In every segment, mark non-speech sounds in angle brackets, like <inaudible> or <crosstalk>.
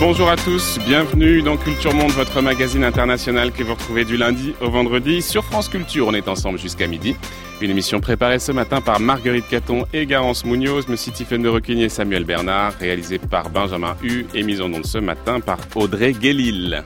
Bonjour à tous, bienvenue dans Culture Monde, votre magazine international que vous retrouvez du lundi au vendredi sur France Culture. On est ensemble jusqu'à midi. Une émission préparée ce matin par Marguerite Caton et Garance Munoz, mais Tiffaine de Requigny et Samuel Bernard, réalisée par Benjamin Hu et mise en onde ce matin par Audrey Guélil.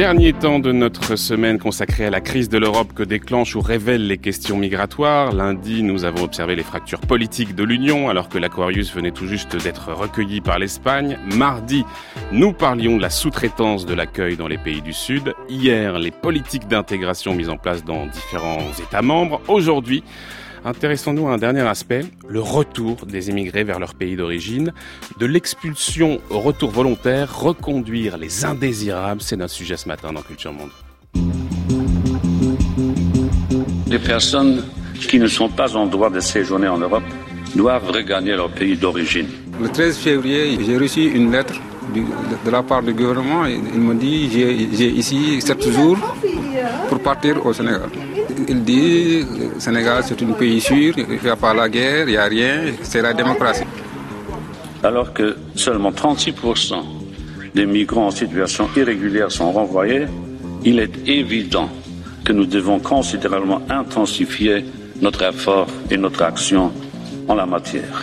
Dernier temps de notre semaine consacrée à la crise de l'Europe que déclenchent ou révèlent les questions migratoires. Lundi, nous avons observé les fractures politiques de l'Union alors que l'Aquarius venait tout juste d'être recueilli par l'Espagne. Mardi, nous parlions de la sous-traitance de l'accueil dans les pays du Sud. Hier, les politiques d'intégration mises en place dans différents États membres. Aujourd'hui, Intéressons-nous à un dernier aspect, le retour des immigrés vers leur pays d'origine, de l'expulsion au retour volontaire, reconduire les indésirables, c'est notre sujet ce matin dans Culture Monde. Les personnes qui ne sont pas en droit de séjourner en Europe doivent regagner leur pays d'origine. Le 13 février, j'ai reçu une lettre de la part du gouvernement. Il me dit j'ai ici 7 jours pour partir au Sénégal il dit le Sénégal c'est un pays sûr, il n'y a pas la guerre, il n'y a rien, c'est la démocratie. Alors que seulement 36% des migrants en situation irrégulière sont renvoyés, il est évident que nous devons considérablement intensifier notre effort et notre action en la matière.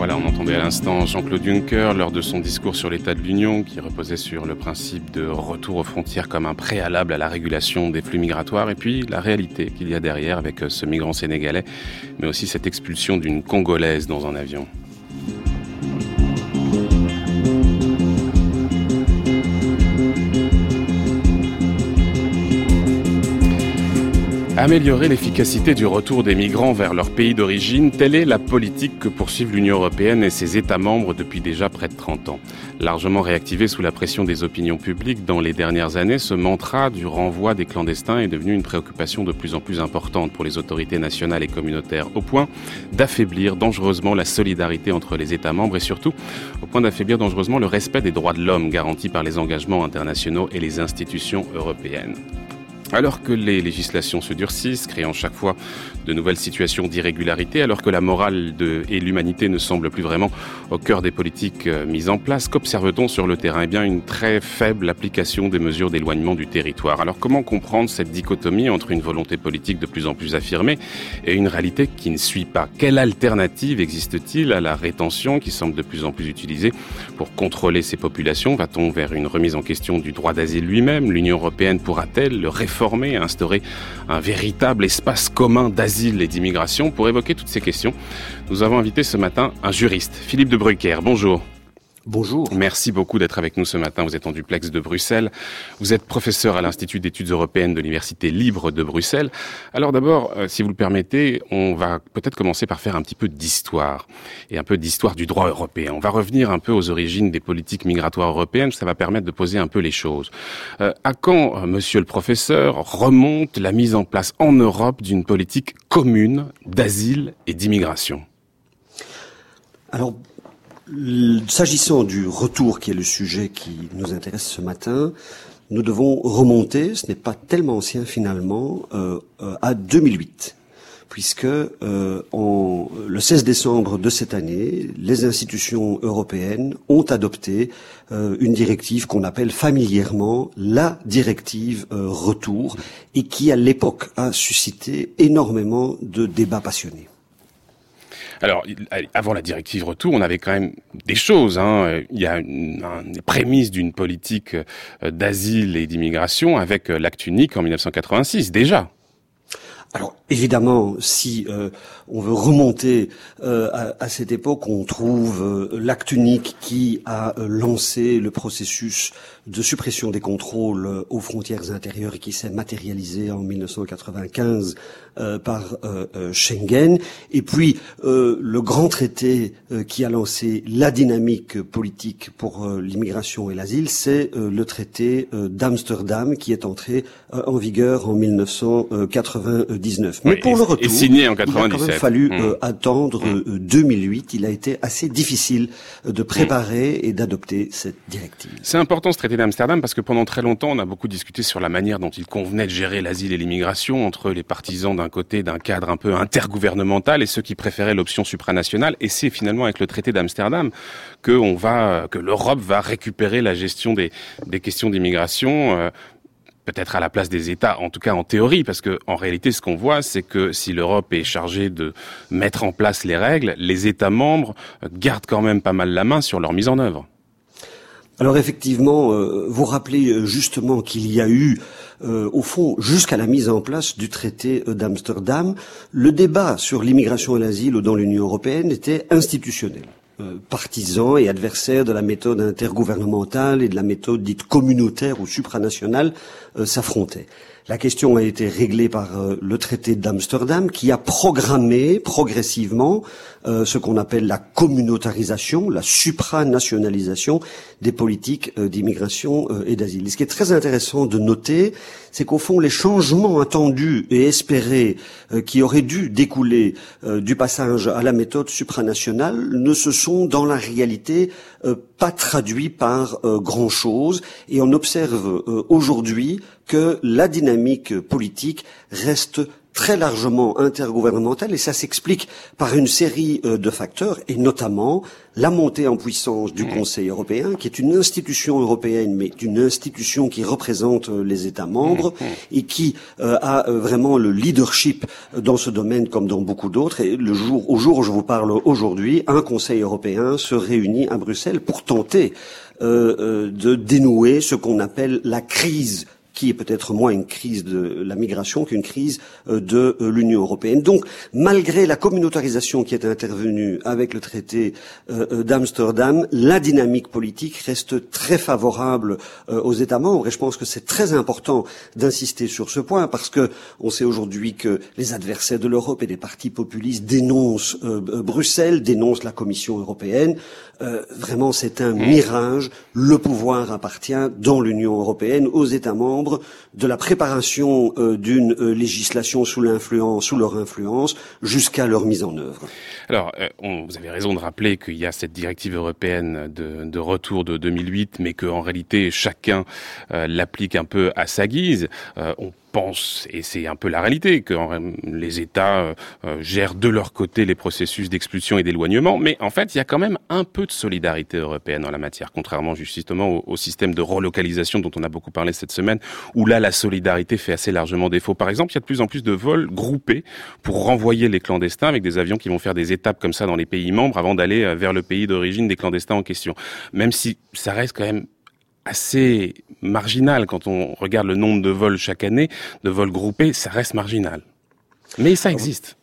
On entendait à l'instant Jean-Claude Juncker lors de son discours sur l'état de l'Union qui reposait sur le principe de retour aux frontières comme un préalable à la régulation des flux migratoires et puis la réalité qu'il y a derrière avec ce migrant sénégalais, mais aussi cette expulsion d'une Congolaise dans un avion. Améliorer l'efficacité du retour des migrants vers leur pays d'origine, telle est la politique que poursuivent l'Union européenne et ses États membres depuis déjà près de 30 ans. Largement réactivé sous la pression des opinions publiques dans les dernières années, ce mantra du renvoi des clandestins est devenu une préoccupation de plus en plus importante pour les autorités nationales et communautaires, au point d'affaiblir dangereusement la solidarité entre les États membres et surtout au point d'affaiblir dangereusement le respect des droits de l'homme garantis par les engagements internationaux et les institutions européennes. Alors que les législations se durcissent, créant chaque fois de nouvelles situations d'irrégularité, alors que la morale de, et l'humanité ne semblent plus vraiment au cœur des politiques euh, mises en place, qu'observe-t-on sur le terrain? Eh bien, une très faible application des mesures d'éloignement du territoire. Alors, comment comprendre cette dichotomie entre une volonté politique de plus en plus affirmée et une réalité qui ne suit pas? Quelle alternative existe-t-il à la rétention qui semble de plus en plus utilisée pour contrôler ces populations? Va-t-on vers une remise en question du droit d'asile lui-même? L'Union européenne pourra-t-elle le réformer? Former, instaurer un véritable espace commun d'asile et d'immigration. Pour évoquer toutes ces questions, nous avons invité ce matin un juriste, Philippe de Brucker. Bonjour. Bonjour. Merci beaucoup d'être avec nous ce matin. Vous êtes en duplex de Bruxelles. Vous êtes professeur à l'Institut d'études européennes de l'Université libre de Bruxelles. Alors d'abord, euh, si vous le permettez, on va peut-être commencer par faire un petit peu d'histoire et un peu d'histoire du droit européen. On va revenir un peu aux origines des politiques migratoires européennes. Ça va permettre de poser un peu les choses. Euh, à quand, euh, monsieur le professeur, remonte la mise en place en Europe d'une politique commune d'asile et d'immigration? Alors, S'agissant du retour qui est le sujet qui nous intéresse ce matin, nous devons remonter, ce n'est pas tellement ancien finalement, euh, euh à 2008 puisque euh, le 16 décembre de cette année, les institutions européennes ont adopté euh, une directive qu'on appelle familièrement la directive retour et qui à l'époque a suscité énormément de débats passionnés. Alors, avant la directive retour, on avait quand même des choses. Hein. Il y a une, prémices d'une politique euh, d'asile et d'immigration avec euh, l'acte unique en 1986, déjà. Alors évidemment, si euh, on veut remonter euh, à, cette époque, on trouve euh, l'acte unique qui a lancé le processus de suppression des contrôles aux frontières intérieures et qui s'est matérialisé en 1995 par Schengen. Et puis le grand traité qui a lancé la dynamique politique pour l'immigration et l'asile, c'est le traité d'Amsterdam qui est entré en vigueur en 1999. Mais pour le retour, signé en 97. il a quand même fallu mmh. euh, attendre 2008. Mmh. Euh, il a été assez difficile euh, de préparer mmh. et d'adopter cette directive. C'est important ce traité d'Amsterdam parce que pendant très longtemps, on a beaucoup discuté sur la manière dont il convenait de gérer l'asile et l'immigration entre les partisans d'un côté d'un cadre un peu intergouvernemental et ceux qui préféraient l'option supranationale. Et c'est finalement avec le traité d'Amsterdam que l'Europe va récupérer la gestion des, des questions d'immigration peut-être à la place des États, en tout cas en théorie, parce que en réalité, ce qu'on voit, c'est que si l'Europe est chargée de mettre en place les règles, les États membres gardent quand même pas mal la main sur leur mise en œuvre. Alors effectivement, euh, vous rappelez euh, justement qu'il y a eu, euh, au fond, jusqu'à la mise en place du traité d'Amsterdam, le débat sur l'immigration et l'asile dans l'Union européenne était institutionnel. Partisans et adversaires de la méthode intergouvernementale et de la méthode dite communautaire ou supranationale s'affrontaient. La question a été réglée par euh, le traité d'Amsterdam qui a programmé progressivement euh, ce qu'on appelle la communautarisation, la supranationalisation des politiques euh, d'immigration et d'asile. Ce qui est très intéressant de noter, c'est qu'au fond, les changements attendus et espérés qui auraient dû découler du passage à la méthode supranationale ne se sont dans la réalité pas traduits par grand-chose. Et on observe aujourd'hui que la dynamique politique reste très largement intergouvernementale et ça s'explique par une série euh, de facteurs et notamment la montée en puissance du. Conseil européen qui est une institution européenne mais une institution qui représente euh, les États membres et qui euh, a vraiment le leadership dans ce domaine comme dans beaucoup d'autres et le jour au jour où je vous parle aujourd'hui un Conseil européen se réunit à Bruxelles pour tenter de dénouer ce qu'on appelle la crise qui est peut-être moins une crise de la migration qu'une crise euh, de euh, l'Union européenne. Donc, malgré la communautarisation qui est intervenue avec le traité euh, d'Amsterdam, la dynamique politique reste très favorable aux États membres. Et je pense que c'est très important d'insister sur ce point parce que on sait aujourd'hui que les adversaires de l'Europe et des partis populistes dénoncent Bruxelles, dénoncent la Commission européenne. vraiment, c'est un mmh. mirage. Le pouvoir appartient dans l'Union européenne aux États membres de la préparation euh, d'une euh, législation sous leur influence, jusqu'à leur mise en œuvre. Alors, euh, vous avez raison de rappeler qu'il y a cette directive européenne de, retour de 2008, mais qu'en réalité chacun l'applique un peu à sa guise. Et c'est un peu la réalité, que les États euh, euh, gèrent de leur côté les processus d'expulsion et d'éloignement, mais en fait, il y a quand même un peu de solidarité européenne en la matière, contrairement justement au, système de relocalisation dont on a beaucoup parlé cette semaine, où là, la solidarité fait assez largement défaut. Par exemple, il y a de plus en plus de vols groupés pour renvoyer les clandestins avec des avions qui vont faire des étapes comme ça dans les pays membres avant d'aller euh, vers le pays d'origine des clandestins en question. Même si ça reste quand même assez marginal quand on regarde le nombre de vols chaque année, de vols groupés, ça reste marginal. Mais ça existe.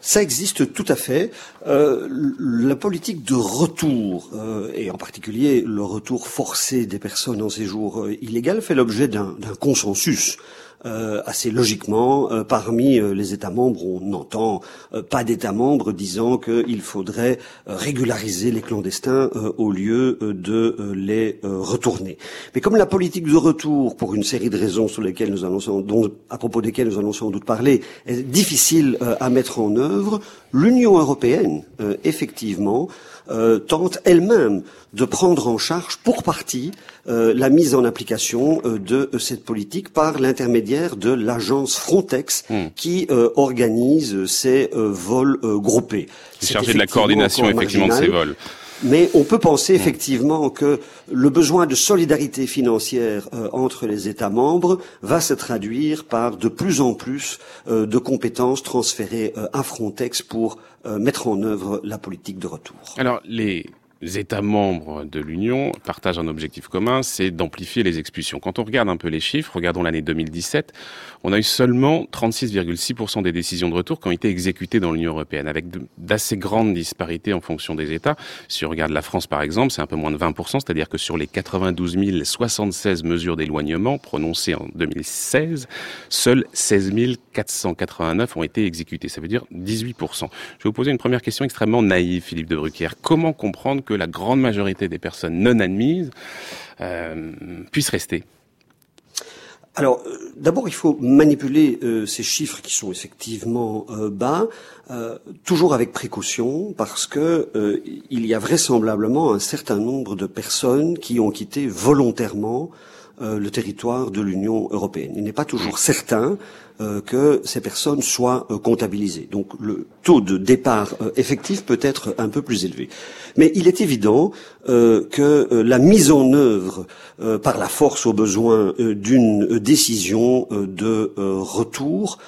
Ça existe tout à fait. Euh, la politique de retour, euh, et en particulier le retour forcé des personnes en séjour euh, illégal, fait l'objet d'un consensus euh, assez logiquement, euh, parmi euh, les États membres, on n'entend pas d'États membres disant qu'il faudrait régulariser les clandestins au lieu de les retourner. Mais comme la politique de retour, pour une série de raisons sur lesquelles nous allons dont, à propos desquelles nous allons sans doute parler, est difficile à mettre en œuvre, l'Union européenne, effectivement, euh, tente elle-même de prendre en charge pour partie euh, la mise en application euh, de cette politique par l'intermédiaire de l'agence Frontex hmm. qui organise ces vols groupés. C'est chargé de la coordination effectivement de ces vols. Mais on peut penser hmm. effectivement que le besoin de solidarité financière entre les États membres va se traduire par de plus en plus de compétences transférées à Frontex pour mettre en œuvre la politique de retour. États membres de l'Union partagent un objectif commun, c'est d'amplifier les expulsions. Quand on regarde un peu les chiffres, regardons l'année 2017, on a eu seulement 36,6% des décisions de retour qui ont été exécutées dans l'Union européenne, avec d'assez grandes disparités en fonction des États. Si on regarde la France, par exemple, c'est un peu moins de 20%, c'est-à-dire que sur les 92 076 mesures d'éloignement prononcées en 2016, seules 16 489 ont été exécutées. Ça veut dire 18%. Je vais vous poser une première question extrêmement naïve, Philippe de Brucker. Comment comprendre que la grande majorité des personnes non admises euh, puissent rester alors, euh, d'abord, il faut manipuler euh, ces chiffres qui sont effectivement bas, toujours avec précaution, parce que il y a vraisemblablement un certain nombre de personnes qui ont quitté volontairement le territoire de l'Union européenne. Il n'est pas toujours certain que ces personnes soient euh, comptabilisées. Donc le taux de départ euh, effectif peut être un peu plus élevé. Mais il est évident que la mise en œuvre par la force au besoin d'une décision de retour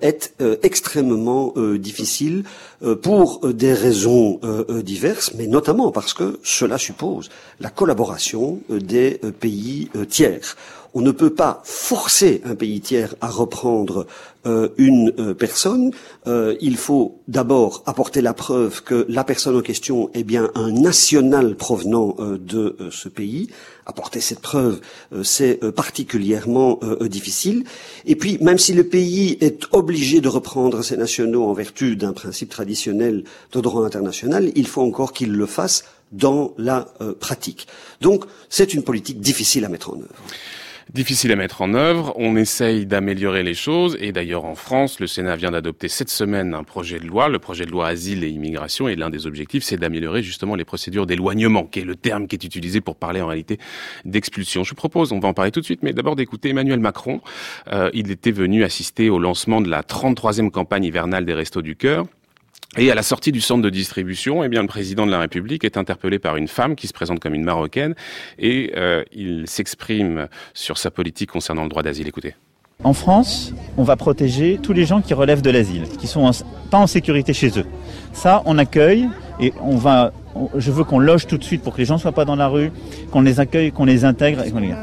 est extrêmement difficile pour des raisons diverses, mais notamment parce que cela suppose la collaboration des pays tiers on ne peut pas forcer un pays tiers à reprendre euh, une euh, personne. Euh, il faut d'abord apporter la preuve que la personne en question est bien un national provenant de ce pays. Apporter cette preuve, c'est particulièrement difficile. Et puis, même si le pays est obligé de reprendre ses nationaux en vertu d'un principe traditionnel de droit international, il faut encore qu'il le fasse dans la pratique. Donc, c'est une politique difficile à mettre en œuvre difficile à mettre en œuvre. On essaye d'améliorer les choses. Et d'ailleurs, en France, le Sénat vient d'adopter cette semaine un projet de loi, le projet de loi Asile et Immigration. Et l'un des objectifs, c'est d'améliorer justement les procédures d'éloignement, qui est le terme qui est utilisé pour parler en réalité d'expulsion. Je vous propose, on va en parler tout de suite, mais d'abord d'écouter Emmanuel Macron. Euh, il était venu assister au lancement de la 33e campagne hivernale des Restos du Cœur. Et à la sortie du centre de distribution, eh bien, le président de la République est interpellé par une femme qui se présente comme une Marocaine et euh, il s'exprime sur sa politique concernant le droit d'asile. Écoutez. En France, on va protéger tous les gens qui relèvent de l'asile, qui sont pas en sécurité chez eux. Ça, on accueille et on va. je veux qu'on loge tout de suite pour que les gens soient pas dans la rue, qu'on les accueille, qu'on les intègre. Et les...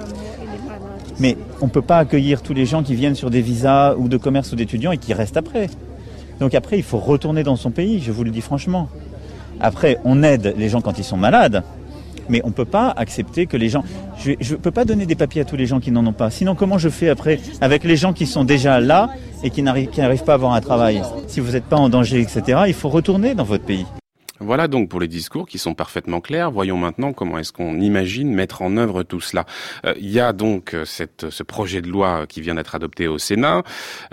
Mais on peut pas accueillir tous les gens qui viennent sur des visas ou de commerce ou d'étudiants et qui restent après. Donc après, il faut retourner dans son pays, je vous le dis franchement. Après, on aide les gens quand ils sont malades, mais on ne peut pas accepter que les gens... Je ne peux pas donner des papiers à tous les gens qui n'en ont pas. Sinon, comment je fais après avec les gens qui sont déjà là et qui n'arrivent pas à avoir un travail? Si vous n'êtes pas en danger, etc., il faut retourner dans votre pays. Voilà donc pour les discours qui sont parfaitement clairs. Voyons maintenant comment est-ce qu'on imagine mettre en œuvre tout cela. Euh, il y a donc euh, ce projet de loi qui vient d'être adopté au Sénat.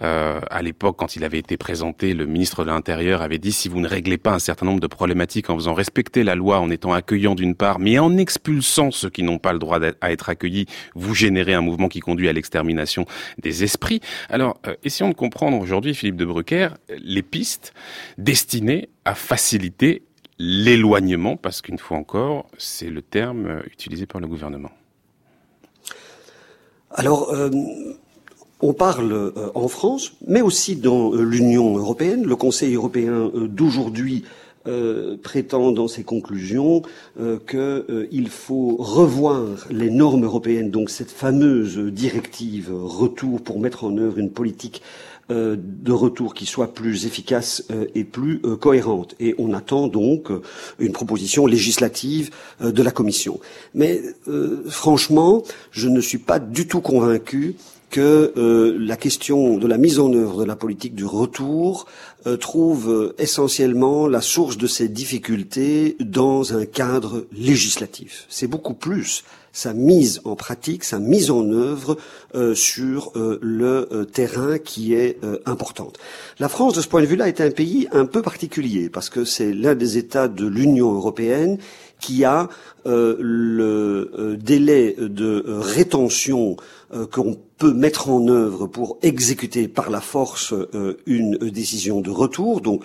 Euh, à l'époque, quand il avait été présenté, le ministre de l'Intérieur avait dit si vous ne réglez pas un certain nombre de problématiques en faisant respecter la loi, en étant accueillant d'une part, mais en expulsant ceux qui n'ont pas le droit à être accueillis, vous générez un mouvement qui conduit à l'extermination des esprits. Alors, essayons de comprendre aujourd'hui, Philippe de Brucker, les pistes destinées à faciliter l'éloignement, parce qu'une fois encore, c'est le terme euh, utilisé par le gouvernement. Alors, euh, on parle euh, en France, mais aussi dans l'Union européenne. Le Conseil européen d'aujourd'hui prétend dans ses conclusions qu'il faut revoir les normes européennes, donc cette fameuse directive retour pour mettre en œuvre une politique de retour qui soit plus efficace euh, et plus euh, cohérente. Et on attend donc une proposition législative de la Commission. Mais franchement, je ne suis pas du tout convaincu que la question de la mise en œuvre de la politique du retour trouve essentiellement la source de ces difficultés dans un cadre législatif. C'est beaucoup plus sa mise en pratique, sa mise en œuvre euh, sur euh, le euh, terrain qui est importante. La France, de ce point de vue-là, est un pays un peu particulier parce que c'est l'un des États de l'Union européenne qui a le délai de rétention qu'on peut mettre en œuvre pour exécuter par la force une décision de retour. Donc,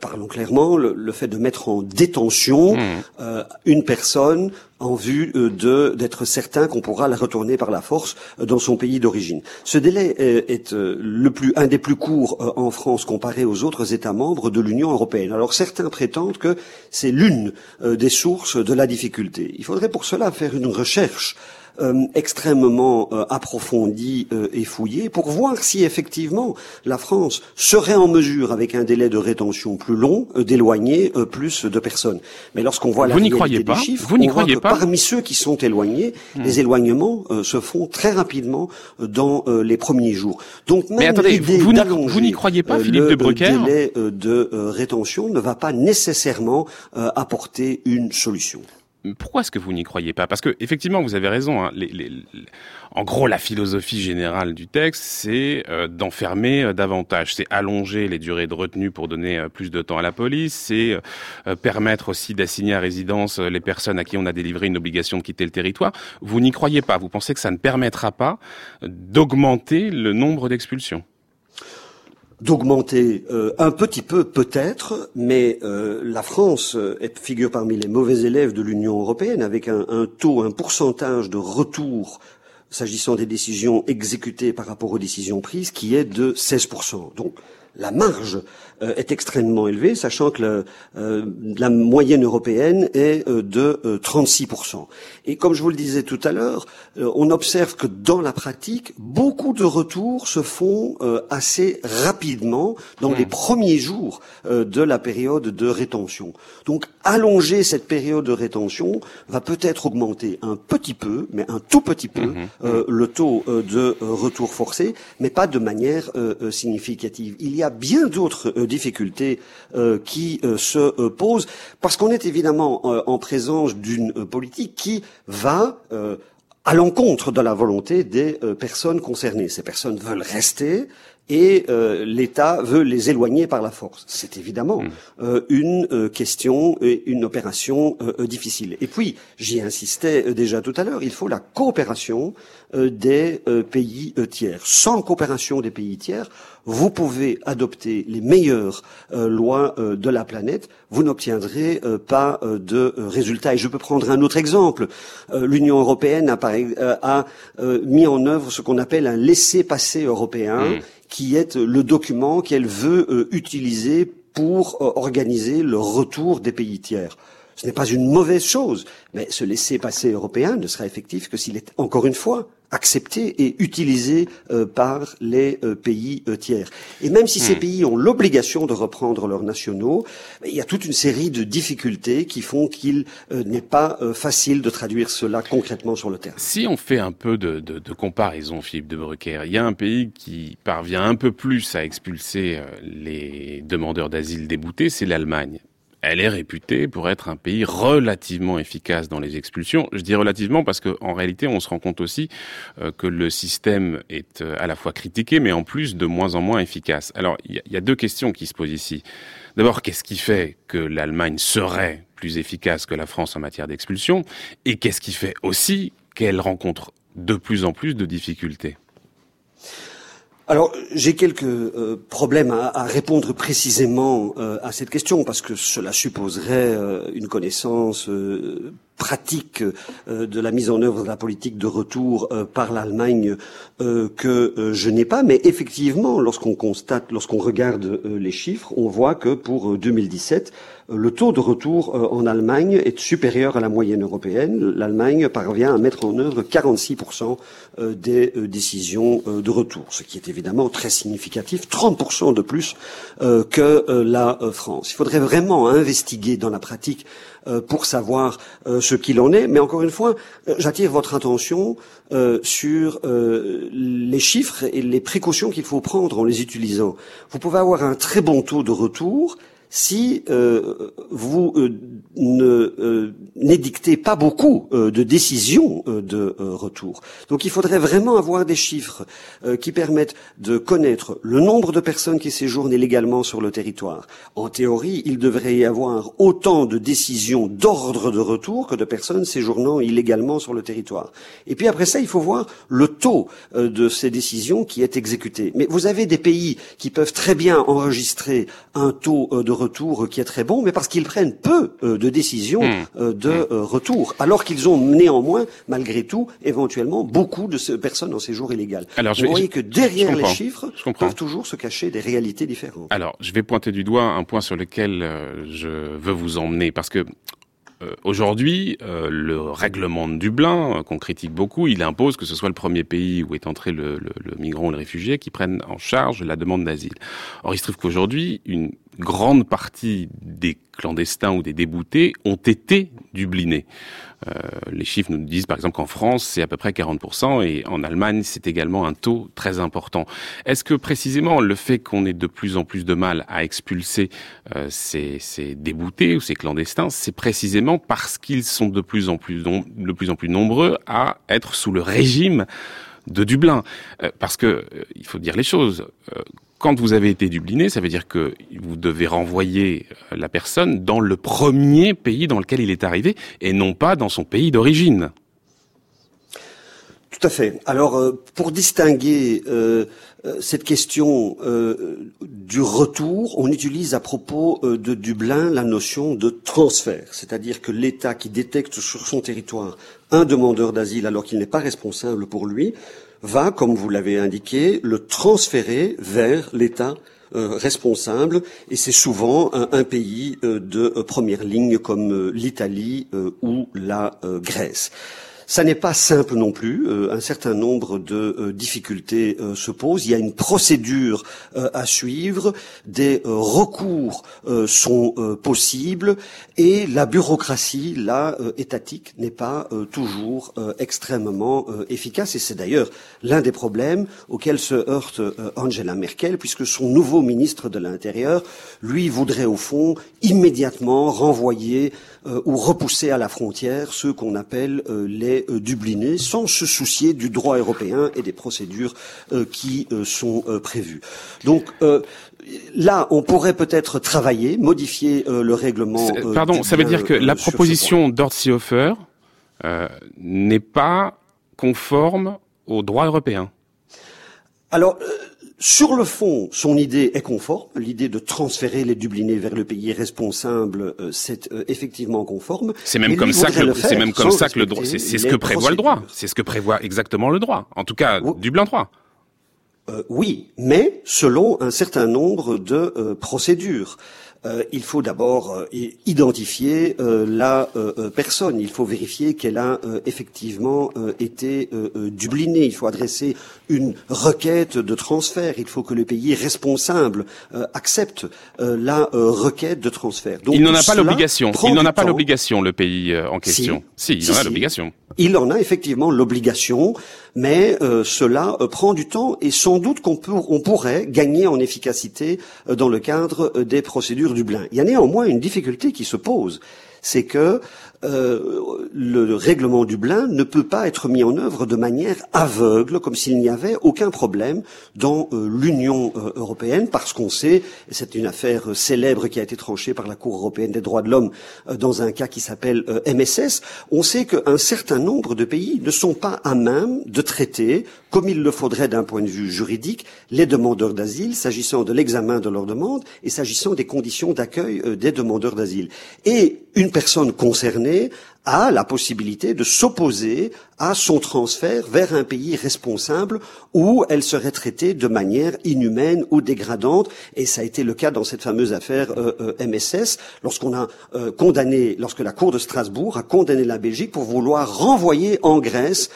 parlons clairement, le, fait de mettre en détention mmh. une personne en vue de d'être certain qu'on pourra la retourner par la force dans son pays d'origine. Ce délai est, le plus un des plus courts en France comparé aux autres États membres de l'Union européenne. Alors certains prétendent que c'est l'une des sources de la difficulté. Il faudrait pour cela faire une recherche euh, extrêmement euh, approfondie euh, et fouillée pour voir si effectivement la France serait en mesure, avec un délai de rétention plus long, d'éloigner plus de personnes. Mais lorsqu'on voit la réalité des chiffres, vous on voit que parmi ceux qui sont éloignés, hmm. les éloignements se font très rapidement dans les premiers jours. Donc même Mais attendez, vous, vous n'y croyez pas, Philippe de Brucker Le délai de rétention ne va pas nécessairement apporter une solution pourquoi est-ce que vous n'y croyez pas? Parce que effectivement, vous avez raison. Hein, en gros, la philosophie générale du texte, c'est euh, d'enfermer euh, davantage, c'est allonger les durées de retenue pour donner euh, plus de temps à la police, c'est permettre aussi d'assigner à résidence les personnes à qui on a délivré une obligation de quitter le territoire. Vous n'y croyez pas. Vous pensez que ça ne permettra pas d'augmenter le nombre d'expulsions? D'augmenter euh, un petit peu peut-être, mais euh, la France euh, figure parmi les mauvais élèves de l'Union européenne avec un, un, taux, un pourcentage de retour s'agissant des décisions exécutées par rapport aux décisions prises qui est de 16%. Donc la marge est extrêmement élevé, sachant que euh, la moyenne européenne est euh, de 36%. Et comme je vous le disais tout à l'heure, on observe que dans la pratique, beaucoup de retours se font assez rapidement dans les hmm. premiers jours de la période de rétention. Donc allonger cette période de rétention va peut-être augmenter un petit peu, mais un tout petit peu, hmm, hmm, le taux de retour forcé, mais pas de manière significative. Il y a bien d'autres difficultés euh, qui euh, se euh, posent, parce qu'on est évidemment en présence d'une politique qui va à l'encontre de la volonté des personnes concernées. Ces personnes veulent rester, et euh, l'État veut les éloigner par la force. C'est évidemment euh, une euh, question et une opération difficile. Et puis, j'y insistais déjà tout à l'heure, il faut la coopération des pays tiers. Sans coopération des pays tiers, vous pouvez adopter les meilleures lois de la planète, vous n'obtiendrez pas de résultats. Et je peux prendre un autre exemple. L'Union européenne a, a mis en œuvre ce qu'on appelle un laissez-passer européen. Hmm qui est le document qu'elle veut euh, utiliser pour euh, organiser le retour des pays tiers. Ce n'est pas une mauvaise chose, mais ce laisser-passer européen ne sera effectif que s'il est, encore une fois, accepté et utilisé euh, par les euh, pays euh, tiers. Et même si ces hmm. pays ont l'obligation de reprendre leurs nationaux, il y a toute une série de difficultés qui font qu'il n'est pas facile de traduire cela concrètement sur le terrain. Si on fait un peu de, de, de comparaison, Philippe de Brucker, il y a un pays qui parvient un peu plus à expulser les demandeurs d'asile déboutés, c'est l'Allemagne elle est réputée pour être un pays relativement efficace dans les expulsions. Je dis relativement parce qu'en réalité, on se rend compte aussi euh, que le système est euh, à la fois critiqué, mais en plus de moins en moins efficace. Alors, il y, a deux questions qui se posent ici. D'abord, qu'est-ce qui fait que l'Allemagne serait plus efficace que la France en matière d'expulsion? Et qu'est-ce qui fait aussi qu'elle rencontre de plus en plus de difficultés? Alors, j'ai quelques euh, problèmes à, répondre précisément euh, à cette question parce que cela supposerait euh, une connaissance pratique de la mise en œuvre de la politique de retour par l'Allemagne que je n'ai pas, mais effectivement, lorsqu'on constate, lorsqu'on regarde les chiffres, on voit que pour 2017, le taux de retour en Allemagne est supérieur à la moyenne européenne. L'Allemagne parvient à mettre en œuvre 46% des décisions de retour, ce qui est évidemment très significatif, 30% de plus que la France. Il faudrait vraiment investiguer dans la pratique euh, pour savoir euh, ce qu'il en est. Mais encore une fois, euh, j'attire votre attention sur les chiffres et les précautions qu'il faut prendre en les utilisant. Vous pouvez avoir un très bon taux de retour si euh, vous euh, euh, n'édictez pas beaucoup de décisions de retour. Donc il faudrait vraiment avoir des chiffres qui permettent de connaître le nombre de personnes qui séjournent illégalement sur le territoire. En théorie, il devrait y avoir autant de décisions d'ordre de retour que de personnes séjournant illégalement sur le territoire. Et puis après ça, il faut voir le taux de ces décisions qui est exécuté. Mais vous avez des pays qui peuvent très bien enregistrer un taux de retour retour qui est très bon, mais parce qu'ils prennent peu de décisions hmm. de retour, alors qu'ils ont néanmoins, malgré tout, éventuellement beaucoup de personnes en séjour illégal. Alors, Vous voyez que derrière les chiffres peuvent toujours se cacher des réalités différentes. Alors, je vais pointer du doigt un point sur lequel je veux vous emmener, parce que euh, aujourd'hui, euh, le règlement de Dublin, euh, qu'on critique beaucoup, il impose que ce soit le premier pays où est entré le, le, le migrant ou le réfugié qui prenne en charge la demande d'asile. Or, il se trouve qu'aujourd'hui, une grande partie des clandestins ou des déboutés ont été dublinés. Euh, les chiffres nous disent par exemple qu'en France, c'est à peu près 40% et en Allemagne, c'est également un taux très important. Est-ce que précisément le fait qu'on ait de plus en plus de mal à expulser euh, ces, déboutés ou ces clandestins, c'est précisément parce qu'ils sont de plus en plus, nombreux à être sous le régime de Dublin. Euh, parce que il faut dire les choses. Euh, quand vous avez été dubliné, ça veut dire que vous devez renvoyer la personne dans le premier pays dans lequel il est arrivé et non pas dans son pays d'origine. Tout à fait. Alors, pour distinguer cette question du retour, on utilise à propos de Dublin la notion de transfert, c'est-à-dire que l'État qui détecte sur son territoire un demandeur d'asile alors qu'il n'est pas responsable pour lui va, comme vous l'avez indiqué, le transférer vers l'État euh, responsable, et c'est souvent un, pays euh, de euh, première ligne comme l'Italie ou la Grèce. Ça n'est pas simple non plus. Euh, un certain nombre de euh, difficultés euh, se posent. Il y a une procédure à suivre. Des recours sont possibles et la bureaucratie, là, étatique, n'est pas toujours extrêmement efficace. Et c'est d'ailleurs l'un des problèmes auxquels se heurte Angela Merkel, puisque son nouveau ministre de l'Intérieur, lui, voudrait au fond immédiatement renvoyer ou repousser à la frontière ceux qu'on appelle les euh, Dublinés sans se soucier du droit européen et des procédures euh, qui euh, sont prévues. Donc là, on pourrait peut-être travailler, modifier le règlement. Pardon, ça veut dire que la proposition d'Ortseehofer n'est pas conforme au droit européen. Alors, sur le fond, son idée est conforme. L'idée de transférer les Dublinés vers le pays responsable, euh, c'est euh, effectivement conforme. C'est même comme ça que c'est même comme ça que le droit, c'est ce que prévoit le droit. C'est ce que prévoit exactement le droit. En tout cas, Dublin 3. Euh, oui, mais selon un certain nombre de procédures. Euh, il faut d'abord euh, identifier euh, la personne. Il faut vérifier qu'elle a effectivement été dublinée. Il faut adresser une requête de transfert. Il faut que le pays responsable accepte la requête de transfert. Donc, il n'en a pas l'obligation. Il n'en a pas l'obligation, le pays en question. Si, il en a l'obligation. Il en a effectivement l'obligation, mais cela prend du temps et sans doute qu'on on pourrait gagner en efficacité dans le cadre des procédures Dublin. Il y a néanmoins une difficulté qui se pose, c'est que euh, le règlement Dublin ne peut pas être mis en œuvre de manière aveugle, comme s'il n'y avait aucun problème dans euh, l'Union euh, européenne, parce qu'on sait, c'est une affaire célèbre qui a été tranchée par la Cour européenne des droits de l'homme dans un cas qui s'appelle MSS, on sait qu'un certain nombre de pays ne sont pas à même de traiter, comme il le faudrait d'un point de vue juridique, les demandeurs d'asile, s'agissant de l'examen de leurs demandes et s'agissant des conditions d'accueil des demandeurs d'asile. Et une personne concernée a la possibilité de s'opposer à son transfert vers un pays responsable où elle serait traitée de manière inhumaine ou dégradante. Et ça a été le cas dans cette fameuse affaire euh, euh, MSS, lorsqu'on a euh, condamné, lorsque la Cour de Strasbourg a condamné la Belgique pour vouloir renvoyer en Grèce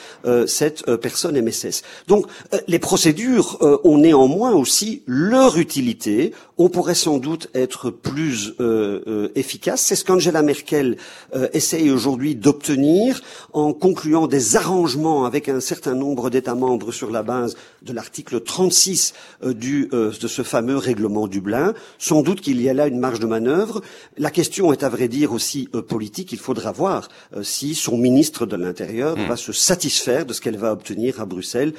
cette personne MSS. Donc les procédures ont néanmoins aussi leur utilité. On pourrait sans doute être plus efficace. C'est ce qu'Angela Merkel essaye aujourd'hui d'obtenir en concluant des arrangements avec un certain nombre d'États membres sur la base de l'article 36 euh, du, euh, de ce fameux règlement Dublin. Sans doute qu'il y a là une marge de manœuvre. La question est à vrai dire aussi euh, politique. Il faudra voir si son ministre de l'Intérieur hmm. va se satisfaire de ce qu'elle va obtenir à Bruxelles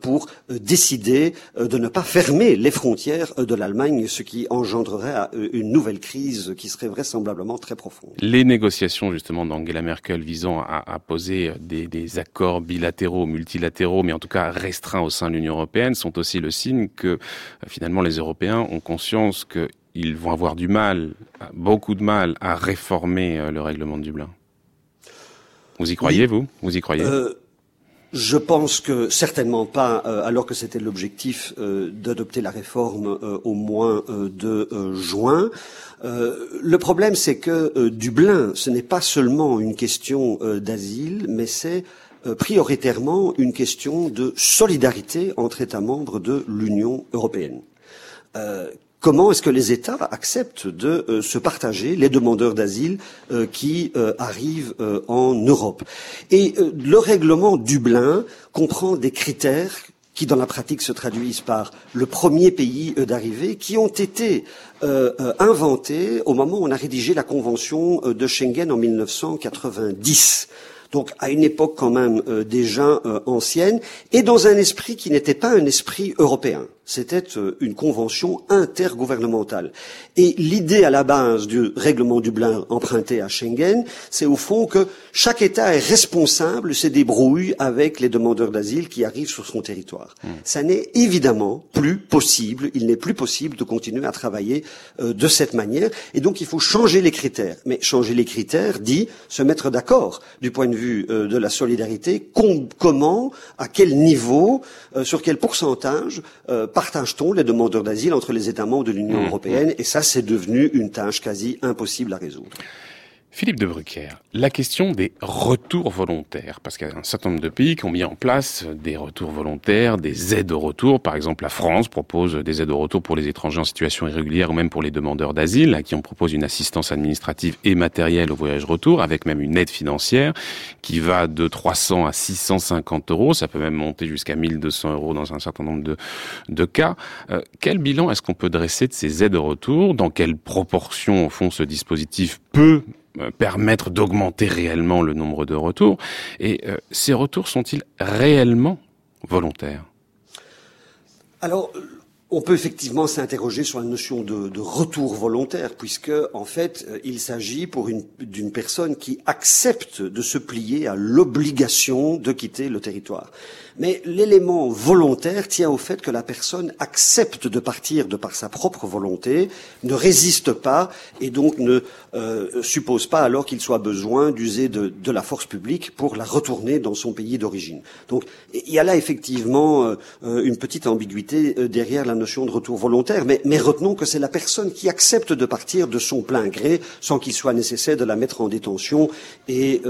pour décider de ne pas fermer les frontières de l'Allemagne, ce qui engendrerait une nouvelle crise qui serait vraisemblablement très profonde. Les négociations justement d'Angela Merkel visant à, à poser des, des accords bilatéraux, multilatéraux, mais en tout cas restreints au sein de l'Union européenne, sont aussi le signe que euh, finalement les Européens ont conscience que ils vont avoir du mal, beaucoup de mal, à réformer le règlement de Dublin. Vous y croyez, vous? Vous y croyez? Je pense que certainement pas, alors que c'était l'objectif d'adopter la réforme au mois de juin. le problème, c'est que Dublin, ce n'est pas seulement une question d'asile, mais c'est euh, prioritairement une question de solidarité entre États membres de l'Union européenne. Euh, comment est-ce que les États acceptent de euh, se partager les demandeurs d'asile qui arrivent en Europe? Et le règlement Dublin comprend des critères qui dans la pratique se traduisent par le premier pays d'arrivée, qui ont été inventés au moment où on a rédigé la Convention de Schengen en 1990 donc à une époque quand même euh, déjà euh, ancienne, et dans un esprit qui n'était pas un esprit européen. C'était euh, une convention intergouvernementale. Et l'idée à la base du règlement Dublin emprunté à Schengen, c'est au fond que chaque État est responsable, se débrouille avec les demandeurs d'asile qui arrivent sur son territoire. Hmm. Ça n'est évidemment plus possible, il n'est plus possible de continuer à travailler euh, de cette manière. Et donc il faut changer les critères. Mais changer les critères dit se mettre d'accord du point de vue euh, de la solidarité, comment, à quel niveau, sur quel pourcentage partage-t-on les demandeurs d'asile entre les États membres de l'Union mmh, européenne mmh. Et ça, c'est devenu une tâche quasi impossible à résoudre. Philippe de Brucker, la question des retours volontaires, parce qu'il y a un certain nombre de pays qui ont mis en place des retours volontaires, des aides au retour. Par exemple, la France propose des aides au retour pour les étrangers en situation irrégulière ou même pour les demandeurs d'asile, à qui on propose une assistance administrative et matérielle au voyage retour, avec même une aide financière qui va de 300 à 650 euros. Ça peut même monter jusqu'à 1200 euros dans un certain nombre de, de cas. Euh, quel bilan est-ce qu'on peut dresser de ces aides au retour? Dans quelle proportion, au fond, ce dispositif peut permettre d'augmenter réellement le nombre de retours. Et euh, ces retours sont-ils réellement volontaires? Alors, on peut effectivement s'interroger sur la notion de, retour volontaire, puisque en fait, euh, il s'agit d'une personne qui accepte de se plier à l'obligation de quitter le territoire. Mais l'élément volontaire tient au fait que la personne accepte de partir de par sa propre volonté, ne résiste pas et donc ne euh, suppose pas alors qu'il soit besoin d'user de, de, la force publique pour la retourner dans son pays d'origine. Donc il y a là effectivement euh, une petite ambiguïté euh, derrière la notion de retour volontaire, mais, mais retenons que c'est la personne qui accepte de partir de son plein gré sans qu'il soit nécessaire de la mettre en détention et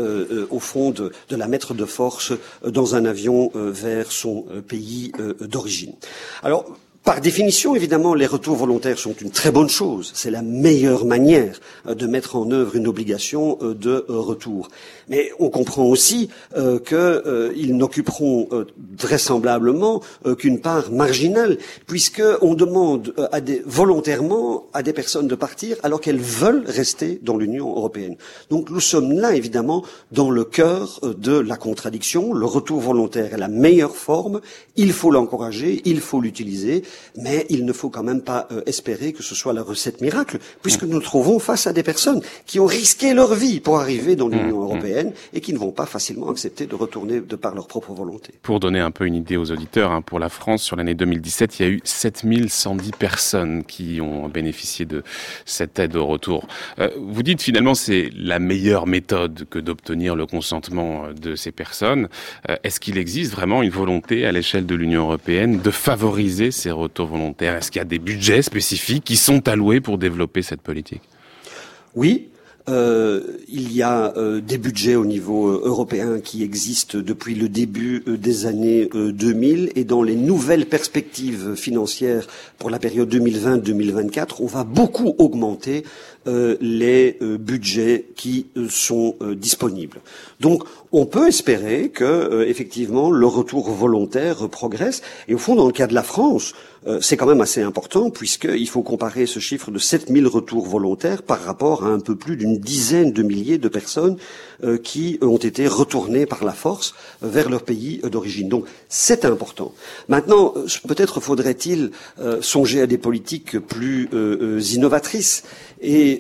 au fond de, de, la mettre de force dans un avion vers son euh, pays euh, d'origine. Par définition, évidemment, les retours volontaires sont une très bonne chose. C'est la meilleure manière euh, de mettre en œuvre une obligation de retour. Mais on comprend aussi euh, qu'ils euh, n'occuperont euh, vraisemblablement qu'une part marginale, puisqu'on demande volontairement à des personnes de partir alors qu'elles veulent rester dans l'Union européenne. Donc nous sommes là, évidemment, dans le cœur de la contradiction. Le retour volontaire est la meilleure forme. Il faut l'encourager, il faut l'utiliser, mais il ne faut quand même pas espérer que ce soit la recette miracle, puisque nous nous trouvons face à des personnes qui ont risqué leur vie pour arriver dans l'Union mmh, mmh. européenne et qui ne vont pas facilement accepter de retourner de par leur propre volonté. Pour donner un peu une idée aux auditeurs, hein, pour la France, sur l'année 2017, il y a eu 7110 personnes qui ont bénéficié de cette aide au retour. Euh, vous dites finalement c'est la meilleure méthode que d'obtenir le consentement de ces personnes. Euh, est-ce qu'il existe vraiment une volonté à l'échelle de l'Union européenne de favoriser ces retours Est-ce qu'il y a des budgets spécifiques qui sont alloués pour développer cette politique? Oui, euh, il y a euh, des budgets au niveau euh, européen qui existent depuis le début des années 2000 et dans les nouvelles perspectives financières pour la période 2020-2024, on va beaucoup augmenter les budgets qui sont disponibles. Donc on peut espérer que effectivement le retour volontaire progresse et au fond dans le cas de la France, euh, c'est quand même assez important puisqu'il faut comparer ce chiffre de 7000 retours volontaires par rapport à un peu plus d'une dizaine de milliers de personnes euh, qui ont été retournées par la force vers leur pays d'origine. Donc c'est important. Maintenant, euh, peut-être faudrait-il songer à des politiques plus innovatrices. Et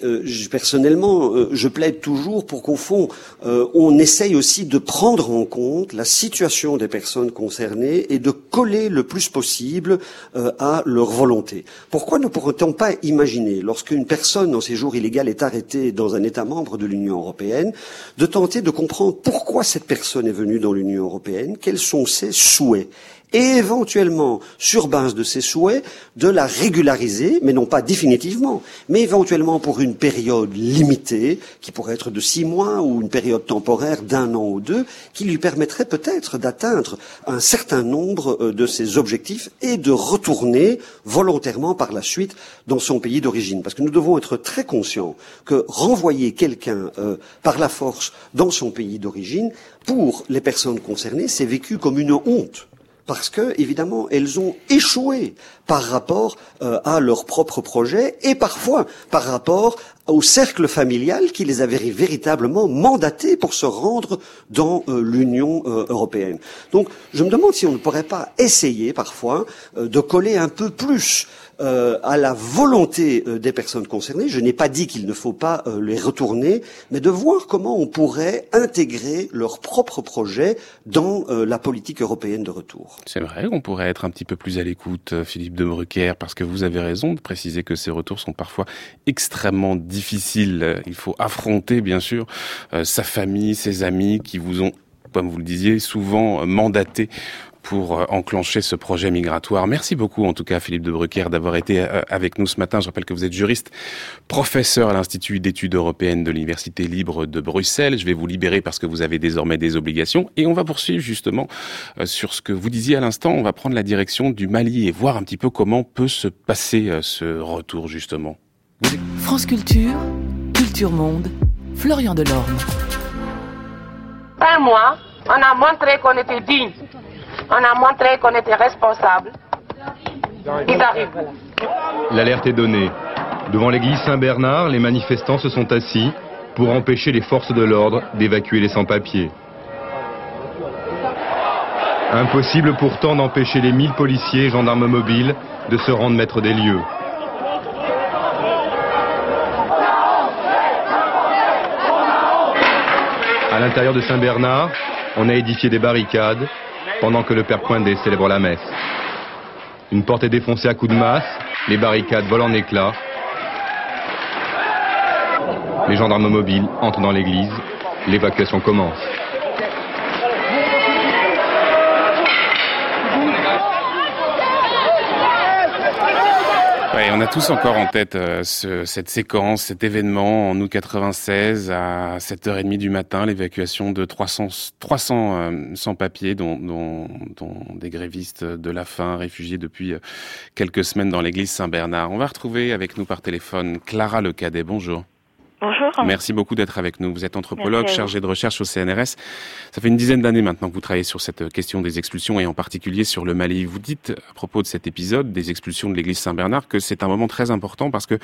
personnellement, je plaide toujours pour qu'au fond, on essaye aussi de prendre en compte la situation des personnes concernées et de coller le plus possible euh, à leur volonté. Pourquoi ne pourrait-on pas imaginer, lorsqu'une personne en séjour illégal est arrêtée dans un État membre de l'Union européenne, de tenter de comprendre pourquoi cette personne est venue dans l'Union européenne, quels sont ses souhaits et éventuellement, sur base de ses souhaits, de la régulariser, mais non pas définitivement, mais éventuellement pour une période limitée, qui pourrait être de six mois ou une période temporaire d'un an ou deux, qui lui permettrait peut-être d'atteindre un certain nombre euh, de ses objectifs et de retourner volontairement par la suite dans son pays d'origine. Parce que nous devons être très conscients que renvoyer quelqu'un euh, par la force dans son pays d'origine, pour les personnes concernées, c'est vécu comme une honte parce que évidemment elles ont échoué par rapport euh, à leur propre projet et parfois par rapport au cercle familial qui les avait véritablement mandatés pour se rendre dans euh, l'Union euh, européenne. Donc je me demande si on ne pourrait pas essayer parfois de coller un peu plus euh, à la volonté euh, des personnes concernées. Je n'ai pas dit qu'il ne faut pas euh, les retourner, mais de voir comment on pourrait intégrer leur propre projet dans la politique européenne de retour. C'est vrai, on pourrait être un petit peu plus à l'écoute, Philippe de Brucker, parce que vous avez raison de préciser que ces retours sont parfois extrêmement difficiles. Il faut affronter, bien sûr, sa famille, ses amis qui vous ont comme vous le disiez, souvent mandaté pour euh, enclencher ce projet migratoire. Merci beaucoup, en tout cas, Philippe de Brucker, d'avoir été euh, avec nous ce matin. Je rappelle que vous êtes juriste, professeur à l'Institut d'études européennes de l'Université libre de Bruxelles. Je vais vous libérer parce que vous avez désormais des obligations. Et on va poursuivre justement euh, sur ce que vous disiez à l'instant. On va prendre la direction du Mali et voir un petit peu comment peut se passer ce retour, justement. France Culture, Culture Monde, Florian Delorme. Un mois, on a montré qu'on était digne on a montré qu'on était responsable. Ils arrivent. L'alerte est donnée. Devant l'église Saint-Bernard, les manifestants se sont assis pour empêcher les forces de l'ordre d'évacuer les sans-papiers. Impossible pourtant d'empêcher les 1000 policiers et gendarmes mobiles de se rendre maître des lieux. À l'intérieur de Saint-Bernard, on a édifié des barricades pendant que le père Coindé célèbre la messe. Une porte est défoncée à coups de masse, les barricades volent en éclats. Les gendarmes mobiles entrent dans l'église, l'évacuation commence. On a tous encore en tête euh, cette séquence, cet événement en août 96 à 7h30 du matin, l'évacuation de 300, 300 euh, sans-papiers, dont, dont, dont, des grévistes de la faim, réfugiés depuis euh, quelques semaines dans l'église Saint-Bernard. On va retrouver avec nous par téléphone Clara Lecadet. Bonjour. Bonjour. Merci beaucoup d'être avec nous. Vous êtes anthropologue, chargé de recherche au CNRS. Ça fait une dizaine d'années maintenant que vous travaillez sur cette question des expulsions et en particulier sur le Mali. Vous dites à propos de cet épisode des expulsions de l'église Saint-Bernard que c'est un moment très important parce que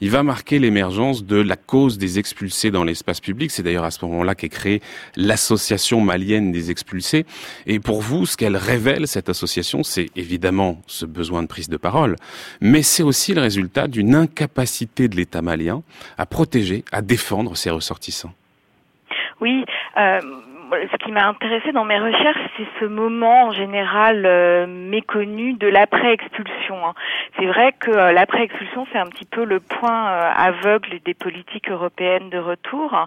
il va marquer l'émergence de la cause des expulsés dans l'espace public. C'est d'ailleurs à ce moment-là qu'est créée l'association malienne des expulsés. Et pour vous, ce qu'elle révèle, cette association, c'est évidemment ce besoin de prise de parole, mais c'est aussi le résultat d'une incapacité de l'État malien à protéger à défendre ses ressortissants? Oui, euh, ce qui m'a intéressé dans mes recherches, c'est ce moment en général euh, méconnu de l'après-expulsion. Hein. C'est vrai que euh, l'après-expulsion, c'est un petit peu le point euh, aveugle des politiques européennes de retour.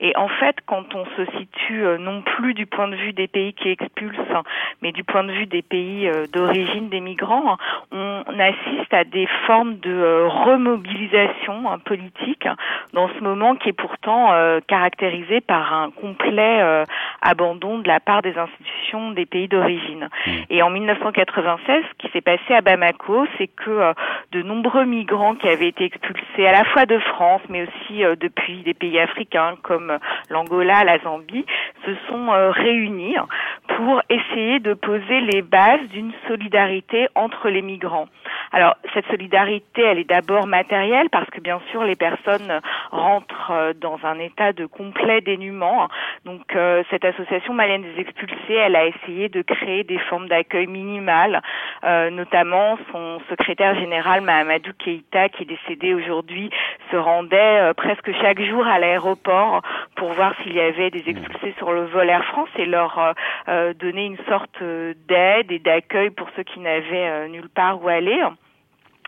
Et en fait, quand on se situe non plus du point de vue des pays qui expulsent, mais du point de vue des pays d'origine des migrants, on assiste à des formes de remobilisation hein, politique dans ce moment qui est pourtant caractérisé par un complet abandon de la part des institutions des pays d'origine. Mmh. Et en 1996, ce qui s'est passé à Bamako, c'est que euh, de nombreux migrants qui avaient été expulsés à la fois de France, mais aussi euh, depuis des pays africains comme euh, l'Angola, la Zambie, se sont réunis pour essayer de poser les bases d'une solidarité entre les migrants. Alors cette solidarité, elle est d'abord matérielle parce que bien sûr les personnes rentrent dans un état de complet dénuement. Donc cette association malienne des expulsés, elle a essayé de créer des formes d'accueil minimales, notamment son secrétaire général Mahamadou Keïta, qui est décédé aujourd'hui, se rendait presque chaque jour à l'aéroport pour voir s'il y avait des expulsés sur le vol Air France et leur donner une sorte d'aide et d'accueil pour ceux qui n'avaient nulle part où aller.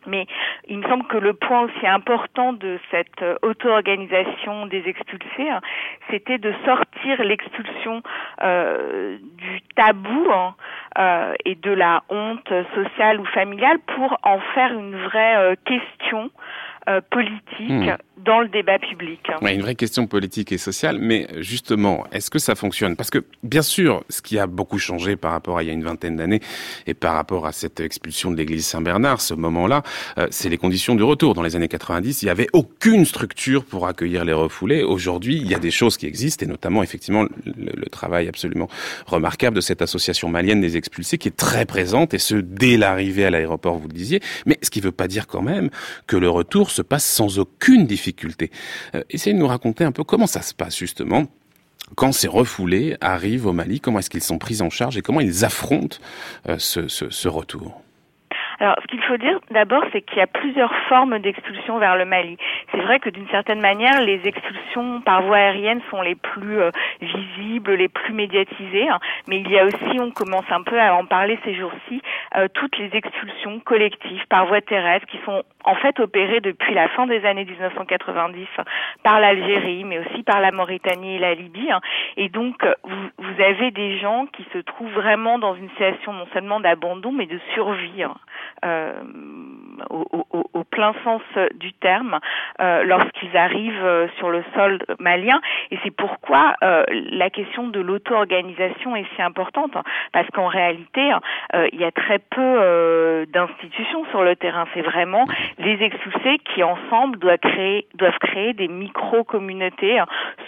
Mais il me semble que le point aussi important de cette euh, auto-organisation des expulsés, hein, c'était de sortir l'expulsion euh, du tabou hein, euh, et de la honte sociale ou familiale pour en faire une vraie euh, question euh, politique hmm. dans le débat public. Ouais, une vraie question politique et sociale, mais justement, est-ce que ça fonctionne? Parce que bien sûr, ce qui a beaucoup changé par rapport à il y a une vingtaine d'années et par rapport à cette expulsion de l'église Saint-Bernard, ce moment-là, euh, c'est les conditions du retour. Dans les années 90, il n'y avait aucune structure pour accueillir les refoulés. Aujourd'hui, il y a des choses qui existent, et notamment effectivement le, le travail absolument remarquable de cette association malienne des expulsés qui est très présente, et ce dès l'arrivée à l'aéroport, vous le disiez. Mais ce qui ne veut pas dire quand même que le retour se passe sans aucune difficulté. Euh, essayez de nous raconter un peu comment ça se passe justement quand ces refoulés arrivent au Mali, comment est-ce qu'ils sont pris en charge et comment ils affrontent euh, ce, retour alors, ce qu'il faut dire d'abord, c'est qu'il y a plusieurs formes d'expulsion vers le Mali. C'est vrai que d'une certaine manière, les expulsions par voie aérienne sont les plus euh, visibles, les plus médiatisées, hein. mais il y a aussi, on commence un peu à en parler ces jours-ci, euh, toutes les expulsions collectives par voie terrestre qui sont en fait opérées depuis la fin des années 1990 par l'Algérie, mais aussi par la Mauritanie et la Libye. Hein. Et donc, vous, vous avez des gens qui se trouvent vraiment dans une situation non seulement d'abandon, mais de survie. Euh, au, au, au, plein sens du terme euh, lorsqu'ils arrivent euh, sur le sol malien. Et c'est pourquoi euh, la question de l'auto-organisation est si importante, parce qu'en réalité, euh, il y a très peu euh, d'institutions sur le terrain. C'est vraiment les expulsés qui ensemble doivent créer, doivent créer des micro-communautés,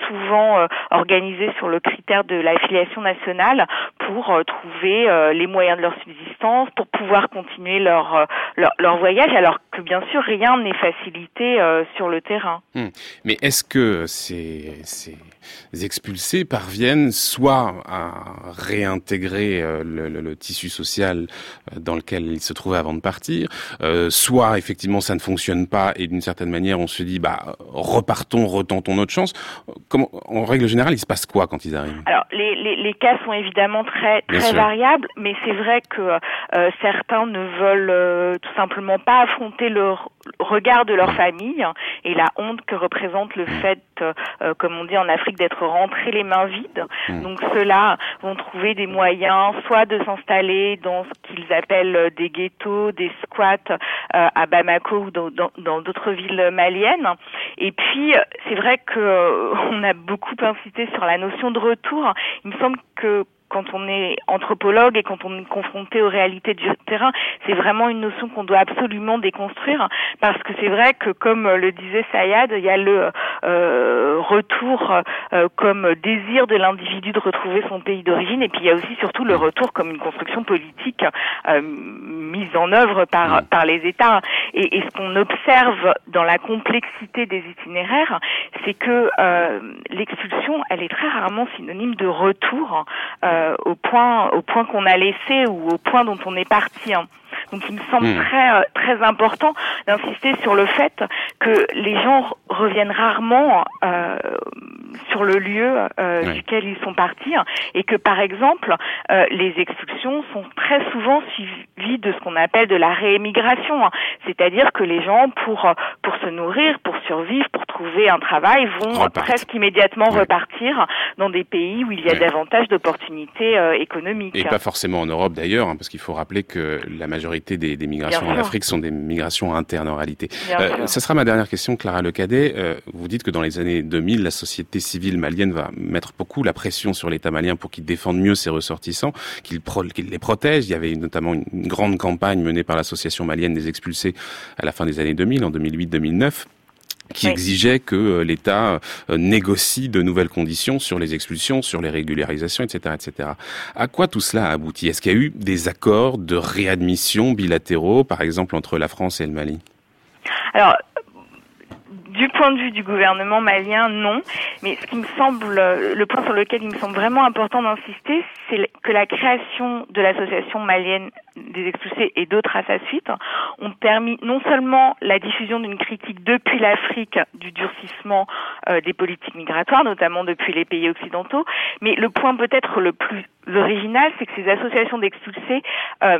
souvent organisées sur le critère de l'affiliation nationale, pour trouver les moyens de leur subsistance, pour pouvoir continuer leur euh, leur, leur, voyage, alors que bien sûr rien n'est facilité euh, sur le terrain. Hum. Mais est-ce que ces, ces, expulsés parviennent soit à réintégrer euh, le, le, le, tissu social dans lequel ils se trouvaient avant de partir, soit effectivement ça ne fonctionne pas et d'une certaine manière on se dit bah repartons, retentons notre chance. Comment, en règle générale, il se passe quoi quand ils arrivent? Alors les, les, les, cas sont évidemment très très variables, mais c'est vrai que certains ne veulent euh, tout simplement pas affronter le regard de leur famille et la honte que représente le fait, euh, comme on dit en Afrique, d'être rentré les mains vides. Donc ceux-là vont trouver des moyens, soit de s'installer dans ce qu'ils appellent des ghettos, des squats euh, à Bamako ou dans d'autres villes maliennes. Et puis c'est vrai que <laughs> on a beaucoup incité sur la notion de retour. Il me semble que quand on est anthropologue et quand on est confronté aux réalités du terrain, c'est vraiment une notion qu'on doit absolument déconstruire. Parce que c'est vrai que comme le disait Sayad, il y a le euh, retour euh, comme désir de l'individu de retrouver son pays d'origine. Et puis il y a aussi surtout le retour comme une construction politique euh, mise en œuvre par par les États. Et, et ce qu'on observe dans la complexité des itinéraires, c'est que euh, l'expulsion, elle est très rarement synonyme de retour. Euh, euh, au point au point qu'on a laissé ou au point dont on est parti. Hein. Donc il me semble mmh. très euh, très important d'insister sur le fait que les gens reviennent rarement euh, sur le lieu euh, oui. duquel ils sont partis et que par exemple euh, les expulsions sont très souvent suivies de ce qu'on appelle de la réémigration, hein. c'est-à-dire que les gens pour pour se nourrir, pour survivre, pour trouver un travail vont Repart. presque immédiatement oui. repartir dans des pays où il y a oui. davantage d'opportunités euh, économiques. Et pas forcément en Europe d'ailleurs, hein, parce qu'il faut rappeler que la majorité des, des migrations Bien en sûr. Afrique sont des migrations internes en réalité. Euh, ça sera ma dernière question, Clara Lecadet. Euh, vous dites que dans les années 2000, la société civile malienne va mettre beaucoup la pression sur l'État malien pour qu'il défende mieux ses ressortissants, qu'il qu les protège. Il y avait notamment une, grande campagne menée par l'association malienne des expulsés à la fin des années 2000, en 2008-2009 qui oui. exigeait que euh, l'État euh, négocie de nouvelles conditions sur les expulsions, sur les régularisations, etc., etc. À quoi tout cela a abouti? Est-ce qu'il y a eu des accords de réadmission bilatéraux, par exemple entre la France et le Mali? Alors, Du point de vue du gouvernement malien, non. Mais ce qui me semble, le point sur lequel il me semble vraiment important d'insister, c'est que la création de l'association malienne des expulsés et d'autres à sa suite ont permis non seulement la diffusion d'une critique depuis l'Afrique du durcissement euh, des politiques migratoires, notamment depuis les pays occidentaux, mais le point peut-être le plus original, c'est que ces associations d'expulsés euh,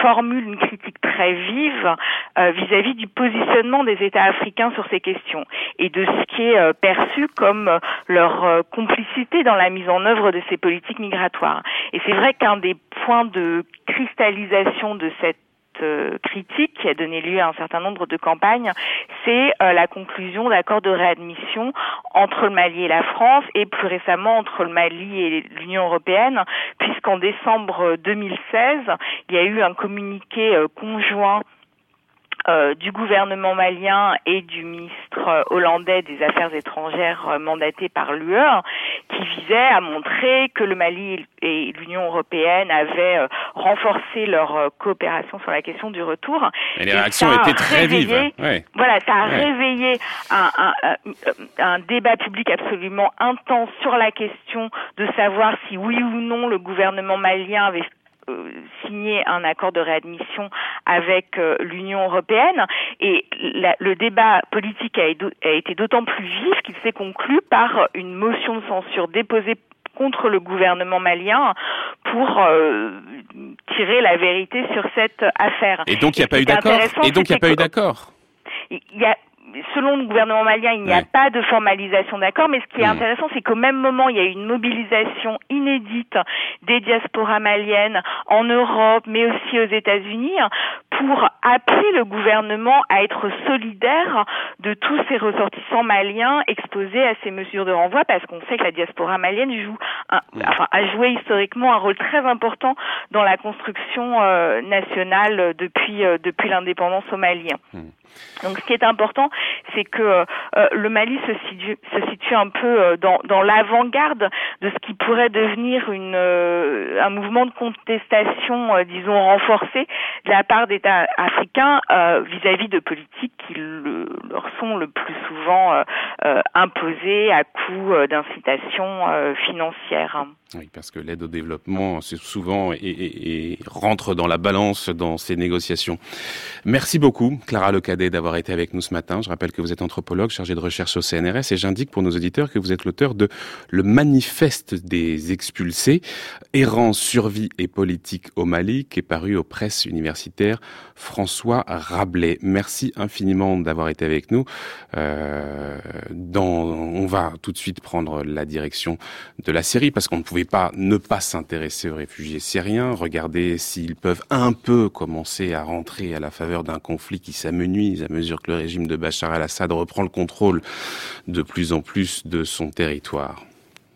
formulent une critique très vive euh, vis-à-vis du positionnement des États africains sur ces questions et de ce qui est perçu comme leur complicité dans la mise en œuvre de ces politiques migratoires. Et c'est vrai qu'un des points de cristallisation de cette euh, critique qui a donné lieu à un certain nombre de campagnes, c'est euh, la conclusion d'accords de réadmission entre le Mali et la France et plus récemment entre le Mali et l'Union européenne, puisqu'en décembre 2016, il y a eu un communiqué euh, conjoint euh, du gouvernement malien et du ministre euh, hollandais des Affaires étrangères euh, mandaté par l'UE, qui visait à montrer que le Mali et l'Union européenne avaient renforcé leur coopération sur la question du retour. Et les réactions étaient très vives. Voilà, ça a réveillé un, un, un, débat public absolument intense sur la question de savoir si oui ou non le gouvernement malien avait euh, signé un accord de réadmission avec euh, l'Union européenne et le débat politique a, été d'autant plus vif qu'il s'est conclu par une motion de censure déposée contre le gouvernement malien pour euh, tirer la vérité sur cette affaire. Et donc il n'y a pas eu d'accord? Et donc il n'y a pas eu d'accord? Il y a selon le gouvernement malien, il n'y a pas de formalisation d'accord, mais ce qui est intéressant, c'est qu'au même moment, il y a eu une mobilisation inédite des diasporas maliennes en Europe, mais aussi aux États-Unis, pour appeler le gouvernement à être solidaire de tous ces ressortissants maliens exposés à ces mesures de renvoi, parce qu'on sait que la diaspora malienne joue, un, enfin, a joué historiquement un rôle très important dans la construction euh, nationale depuis euh, depuis l'indépendance au Mali. Mmh. Donc ce qui est important, c'est que euh, le Mali se situe, se situe un peu euh, dans, dans l'avant-garde de ce qui pourrait devenir une, euh, un mouvement de contestation, disons, renforcé de la part d'États africains vis-à-vis de politiques qui leur sont le plus souvent imposées à coup d'incitation financière. Oui, parce que l'aide au développement, c'est souvent et, rentre dans la balance dans ces négociations. Merci beaucoup, Clara Lecadet, d'avoir été avec nous ce matin. Je rappelle que vous êtes anthropologue chargé de recherche au CNRS et j'indique pour nos auditeurs que vous êtes l'auteur de Le Manifeste des expulsés, errant, survie et politique au Mali, qui est paru aux presses universitaires François Rabelais. Merci infiniment d'avoir été avec nous. Euh, dans, on va tout de suite prendre la direction de la série parce qu'on ne pouvait ne pas s'intéresser aux réfugiés syriens, regarder s'ils peuvent un peu commencer à rentrer à la faveur d'un conflit qui s'amenuise à mesure que le régime de Bachar al-Assad reprend le contrôle de plus en plus de son territoire.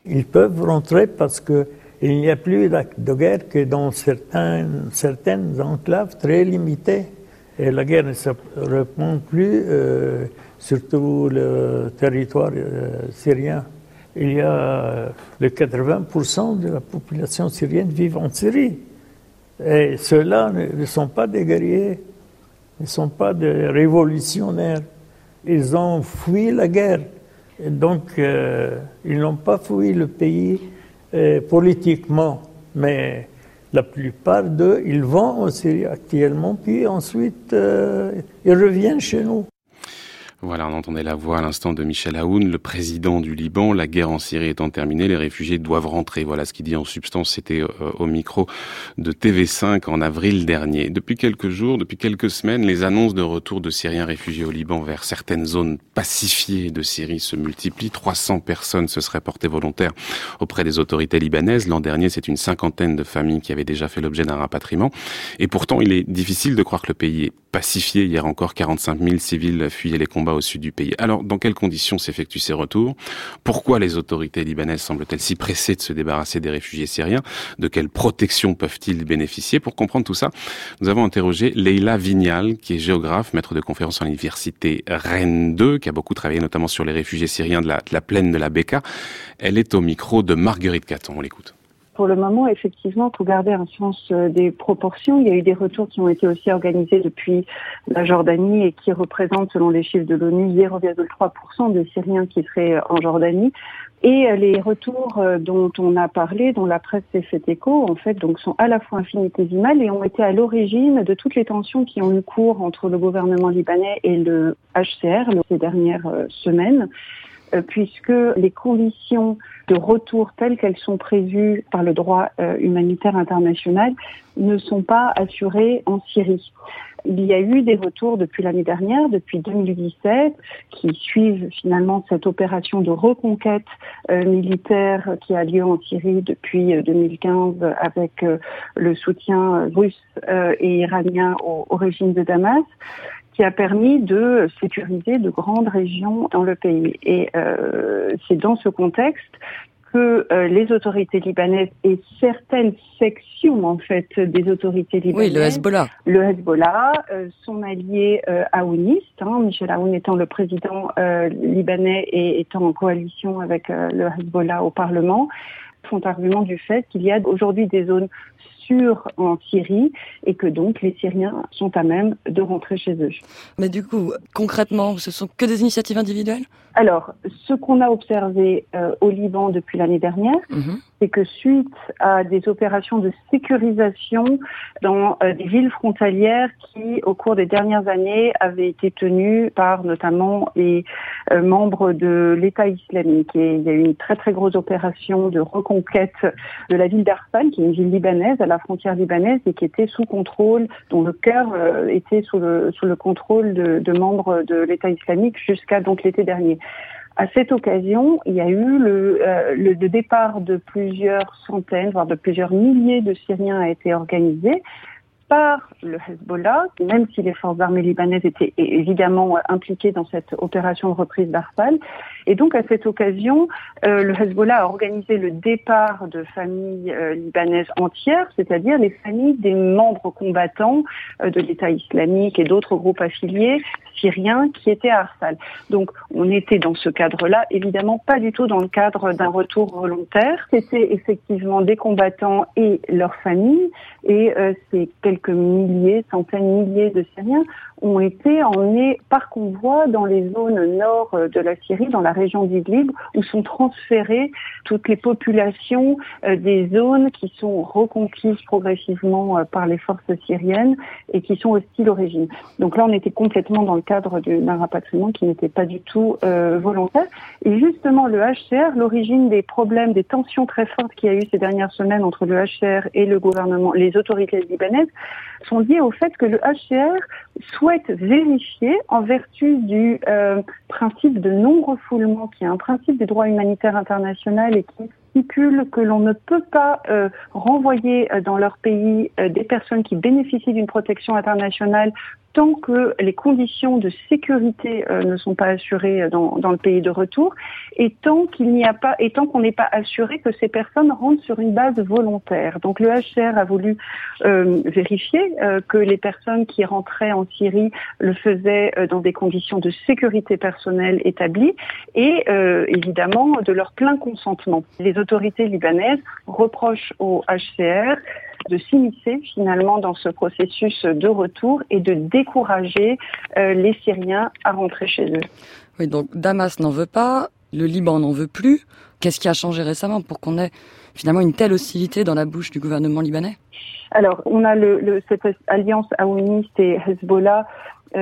Ils peuvent rentrer parce que il n'y a plus de guerre que dans certaines, enclaves très limitées. Et la guerre ne se répand plus euh, sur tout le territoire euh, syrien. Il y a le 80% de la population syrienne vit en Syrie. Et ceux-là ne, sont pas des guerriers, ne sont pas des révolutionnaires. Ils ont fui la guerre. Et donc, euh, ils n'ont pas fui le pays euh, politiquement, mais la plupart d'eux, ils vont en Syrie actuellement, puis ensuite, euh, ils reviennent chez nous. Voilà, on entendait la voix à l'instant de Michel Aoun, le président du Liban. La guerre en Syrie étant terminée, les réfugiés doivent rentrer. Voilà ce qu'il dit en substance. C'était euh, au micro de TV5 en avril dernier. Depuis quelques jours, depuis quelques semaines, les annonces de retour de Syriens réfugiés au Liban vers certaines zones pacifiées de Syrie se multiplient. 300 personnes se seraient portées volontaires auprès des autorités libanaises. L'an dernier, c'est une cinquantaine de familles qui avaient déjà fait l'objet d'un rapatriement. Et pourtant, il est difficile de croire que le pays est pacifié. Hier encore, 45 000 civils fuyaient les combats au sud du pays. Alors, dans quelles conditions s'effectuent ces retours? Pourquoi les autorités libanaises semblent-elles si pressées de se débarrasser des réfugiés syriens? De quelle protection peuvent-ils bénéficier? Pour comprendre tout ça, nous avons interrogé Leila Vignal, qui est géographe, maître de conférence à l'université Rennes 2, qui a beaucoup travaillé notamment sur les réfugiés syriens de la, plaine de la Beka. Elle est au micro de Marguerite Caton. On l'écoute. Pour le moment, effectivement, pour garder un sens des proportions, il y a eu des retours qui ont été aussi organisés depuis la Jordanie et qui représentent, selon les chiffres de l'ONU, 0,3% des Syriens qui seraient en Jordanie. Et euh, les retours euh, dont on a parlé, dont la presse s'est fait écho, en fait, donc sont à la fois infinitésimales et ont été à l'origine de toutes les tensions qui ont eu cours entre le gouvernement libanais et le HCR ces dernières euh, semaines puisque les conditions de retour telles qu'elles sont prévues par le droit humanitaire international ne sont pas assurées en Syrie. Il y a eu des retours depuis l'année dernière, depuis 2017, qui suivent finalement cette opération de reconquête euh, militaire qui a lieu en Syrie depuis 2015 euh, avec euh, le soutien russe et iranien au régime de Damas qui a permis de sécuriser de grandes régions dans le pays. Et euh, c'est dans ce contexte que euh, les autorités libanaises et certaines sections en fait des autorités libanaises, oui, le Hezbollah, le Hezbollah, euh, son allié euh, aouniste, hein, Michel Aoun étant le président libanais et étant en coalition avec le Hezbollah au Parlement, font argument du fait qu'il y a aujourd'hui des zones sûres en Syrie et que donc les Syriens sont à même de rentrer chez eux. Mais du coup, concrètement, ce sont que des initiatives individuelles? Alors, ce qu'on a observé euh, au Liban depuis l'année dernière, mhm. c'est que suite à des opérations de sécurisation dans euh, des villes frontalières qui, au cours des dernières années, avaient été tenues par notamment les euh, membres de l'État islamique, et il y a eu une très très grosse opération de reconquête de la ville d'Arfan, qui est une ville libanaise à la frontière libanaise et qui était sous contrôle, dont le cœur était sous le sous le contrôle de, de membres de l'État islamique jusqu'à donc l'été dernier. À cette occasion, il y a eu le, euh, le, départ de plusieurs centaines, voire de plusieurs milliers de Syriens a été organisé par le Hezbollah, même si les forces armées libanaises étaient évidemment impliquées dans cette opération de reprise d'Arfal. Et donc, à cette occasion, euh, le Hezbollah a organisé le départ de familles euh, libanaises entières, c'est-à-dire les familles des membres combattants euh, de l'État islamique et d'autres groupes affiliés syriens qui étaient à Arfal. Donc, on était dans ce cadre-là, évidemment pas du tout dans le cadre d'un retour volontaire. C'était effectivement des combattants et leurs familles, et ces quelques milliers, centaines, milliers de Syriens ont été emmenés par convoi dans les zones nord de la Syrie, dans la région d'Idlib, où sont transférées toutes les populations euh, des zones qui sont reconquises progressivement euh, par les forces syriennes et qui sont hostiles au régime. Donc là, on était complètement dans le cadre d'un rapatriement qui n'était pas du tout euh, volontaire. Et justement, le HCR, l'origine des problèmes, des tensions très fortes qu'il y a eu ces dernières semaines entre le HCR et le gouvernement, les autorités libanaises, sont liées au fait que le HCR souhaite vérifier, en vertu du euh, principe de non-refoulement, qui est un principe du droit humanitaire international et qui stipule que l'on ne peut pas euh, renvoyer euh, dans leur pays des personnes qui bénéficient d'une protection internationale tant que les conditions de sécurité euh, ne sont pas assurées dans, dans, le pays de retour et tant qu'il n'y a pas et tant qu'on n'est pas assuré que ces personnes rentrent sur une base volontaire. Donc le HCR a voulu euh, vérifier euh, que les personnes qui rentraient en Syrie le faisaient dans des conditions de sécurité personnelle établies et évidemment de leur plein consentement. Les autorités libanaises reprochent au HCR de s'immiscer finalement dans ce processus de retour et de décourager euh, les Syriens à rentrer chez eux. Oui, donc Damas n'en veut pas, le Liban n'en veut plus. Qu'est-ce qui a changé récemment pour qu'on ait finalement une telle hostilité dans la bouche du gouvernement libanais? Alors, on a le, cette alliance aouniste et Hezbollah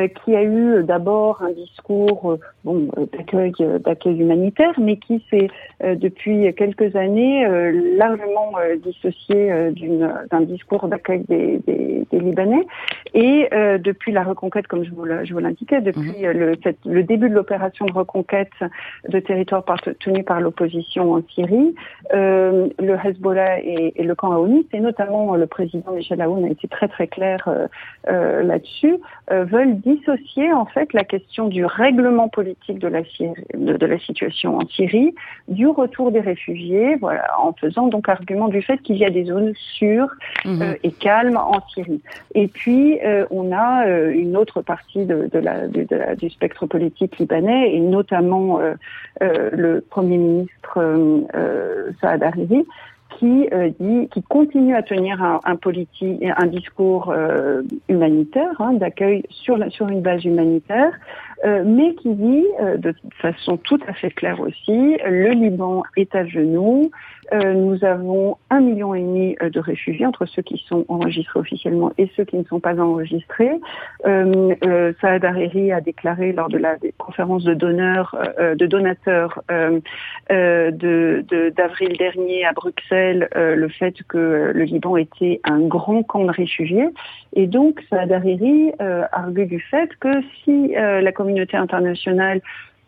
qui a eu d'abord un discours euh, bon, d'accueil, d'accueil humanitaire, mais qui s'est depuis quelques années largement dissocié d'une, d'un discours d'accueil des, des, des Libanais. Et depuis la reconquête, comme je vous, je vous l'indiquais, depuis mhm. le, le, début de l'opération de reconquête de territoires tenus par l'opposition en Syrie, le Hezbollah et, et le camp aouniste, et notamment le président Michel Aoun a été très très clair euh, là-dessus, veulent dissocier en fait la question du règlement politique de la, de, la situation en Syrie du retour des réfugiés, voilà, en faisant donc argument du fait qu'il y a des zones sûres mhm. euh, et calmes en Syrie. Et puis euh, on a euh, une autre partie de, de, la, de, la, du spectre politique libanais et notamment le premier ministre Saad Hariri qui dit, qui continue à tenir un, un, un discours humanitaire, hein, d'accueil sur, sur une base humanitaire, mais qui dit de façon tout à fait claire aussi, le Liban est à genoux, euh, nous avons un million et demi euh, de réfugiés entre ceux qui sont enregistrés officiellement et ceux qui ne sont pas enregistrés. Euh, Saad Hariri a déclaré lors de la conférence de donneurs, de donateurs de d'avril dernier à Bruxelles le fait que le Liban était un grand camp de réfugiés. Et donc Saad Hariri argue du fait que si la communauté internationale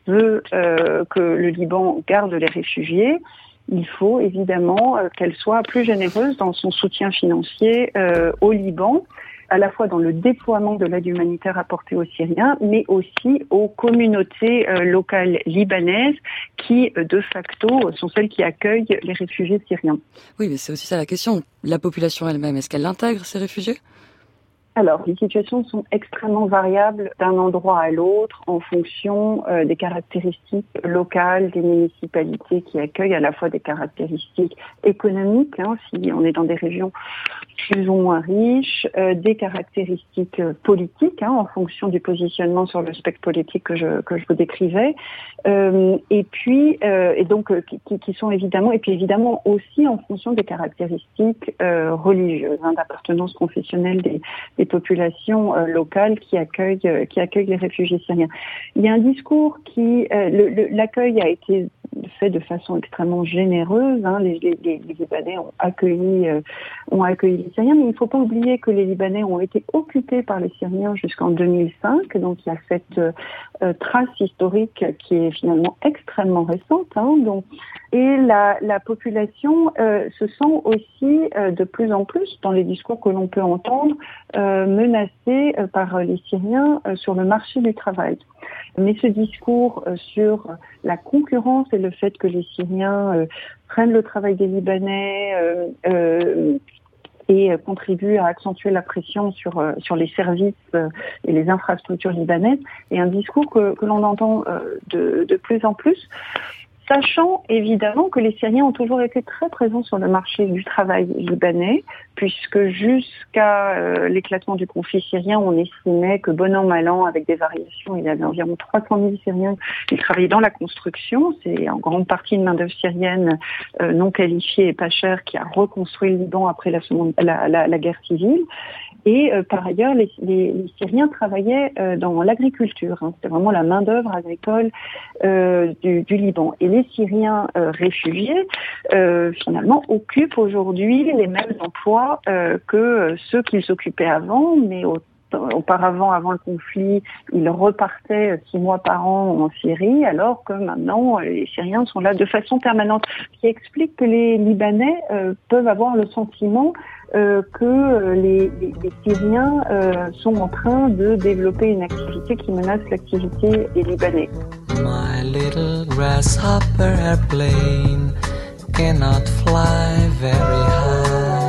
veut que le Liban garde les réfugiés, il faut évidemment euh, qu'elle soit plus généreuse dans son soutien financier euh, au Liban à la fois dans le déploiement de l'aide humanitaire apportée aux Syriens, mais aussi aux communautés euh, locales libanaises qui, de facto, sont celles qui accueillent les réfugiés syriens. Oui, mais c'est aussi ça la question. La population elle-même, est-ce qu'elle intègre ces réfugiés? Alors, les situations sont extrêmement variables d'un endroit à l'autre en fonction euh, des caractéristiques locales des municipalités qui accueillent à la fois des caractéristiques économiques, hein, si on est dans des régions plus ou moins riches, euh, des caractéristiques politiques hein, en fonction du positionnement sur le spectre politique que je, que je vous décrivais, euh, et puis et donc qui, qui, sont évidemment et puis évidemment aussi en fonction des caractéristiques religieuses hein, d'appartenance confessionnelle des populations euh, locales qui accueillent, euh, qui accueillent les réfugiés syriens. Il y a un discours qui, euh, l'accueil a été fait de façon extrêmement généreuse. Hein. Les, Libanais ont accueilli, les Syriens, mais il ne faut pas oublier que les Libanais ont été occupés par les Syriens jusqu'en 2005. Donc il y a cette trace historique qui est finalement extrêmement récente. Hein. Donc et la, la population se sent aussi de plus en plus, dans les discours que l'on peut entendre, menacée euh, par les Syriens sur le marché du travail. Mais ce discours sur la concurrence et le fait que les Syriens prennent le travail des Libanais et contribuent à accentuer la pression sur les services et les infrastructures libanaises est un discours que, l'on entend de plus en plus sachant évidemment que les Syriens ont toujours été très présents sur le marché du travail libanais, puisque jusqu'à euh, l'éclatement du conflit syrien, on estimait que bon an, mal an, avec des variations, il y avait environ 300 000 Syriens qui travaillaient dans la construction. C'est en grande partie une main-d'œuvre syrienne euh, non qualifiée et pas chère qui a reconstruit le Liban après la, guerre civile. Et euh, par ailleurs, les, les, les, Syriens travaillaient euh, dans l'agriculture. Hein. C'était vraiment la main d'œuvre agricole euh, du, du, Liban. Et les Syriens réfugiés, finalement, occupent aujourd'hui les mêmes emplois que ceux qu'ils occupaient avant, mais au auparavant, avant le conflit, ils repartaient six mois par an en Syrie, alors que maintenant, les Syriens sont là de façon permanente. Ce qui explique que les Libanais euh, peuvent avoir le sentiment euh, que euh, les, Syriens euh, sont en train de développer une activité qui menace l'activité des Libanais. My little grasshopper airplane cannot fly very high.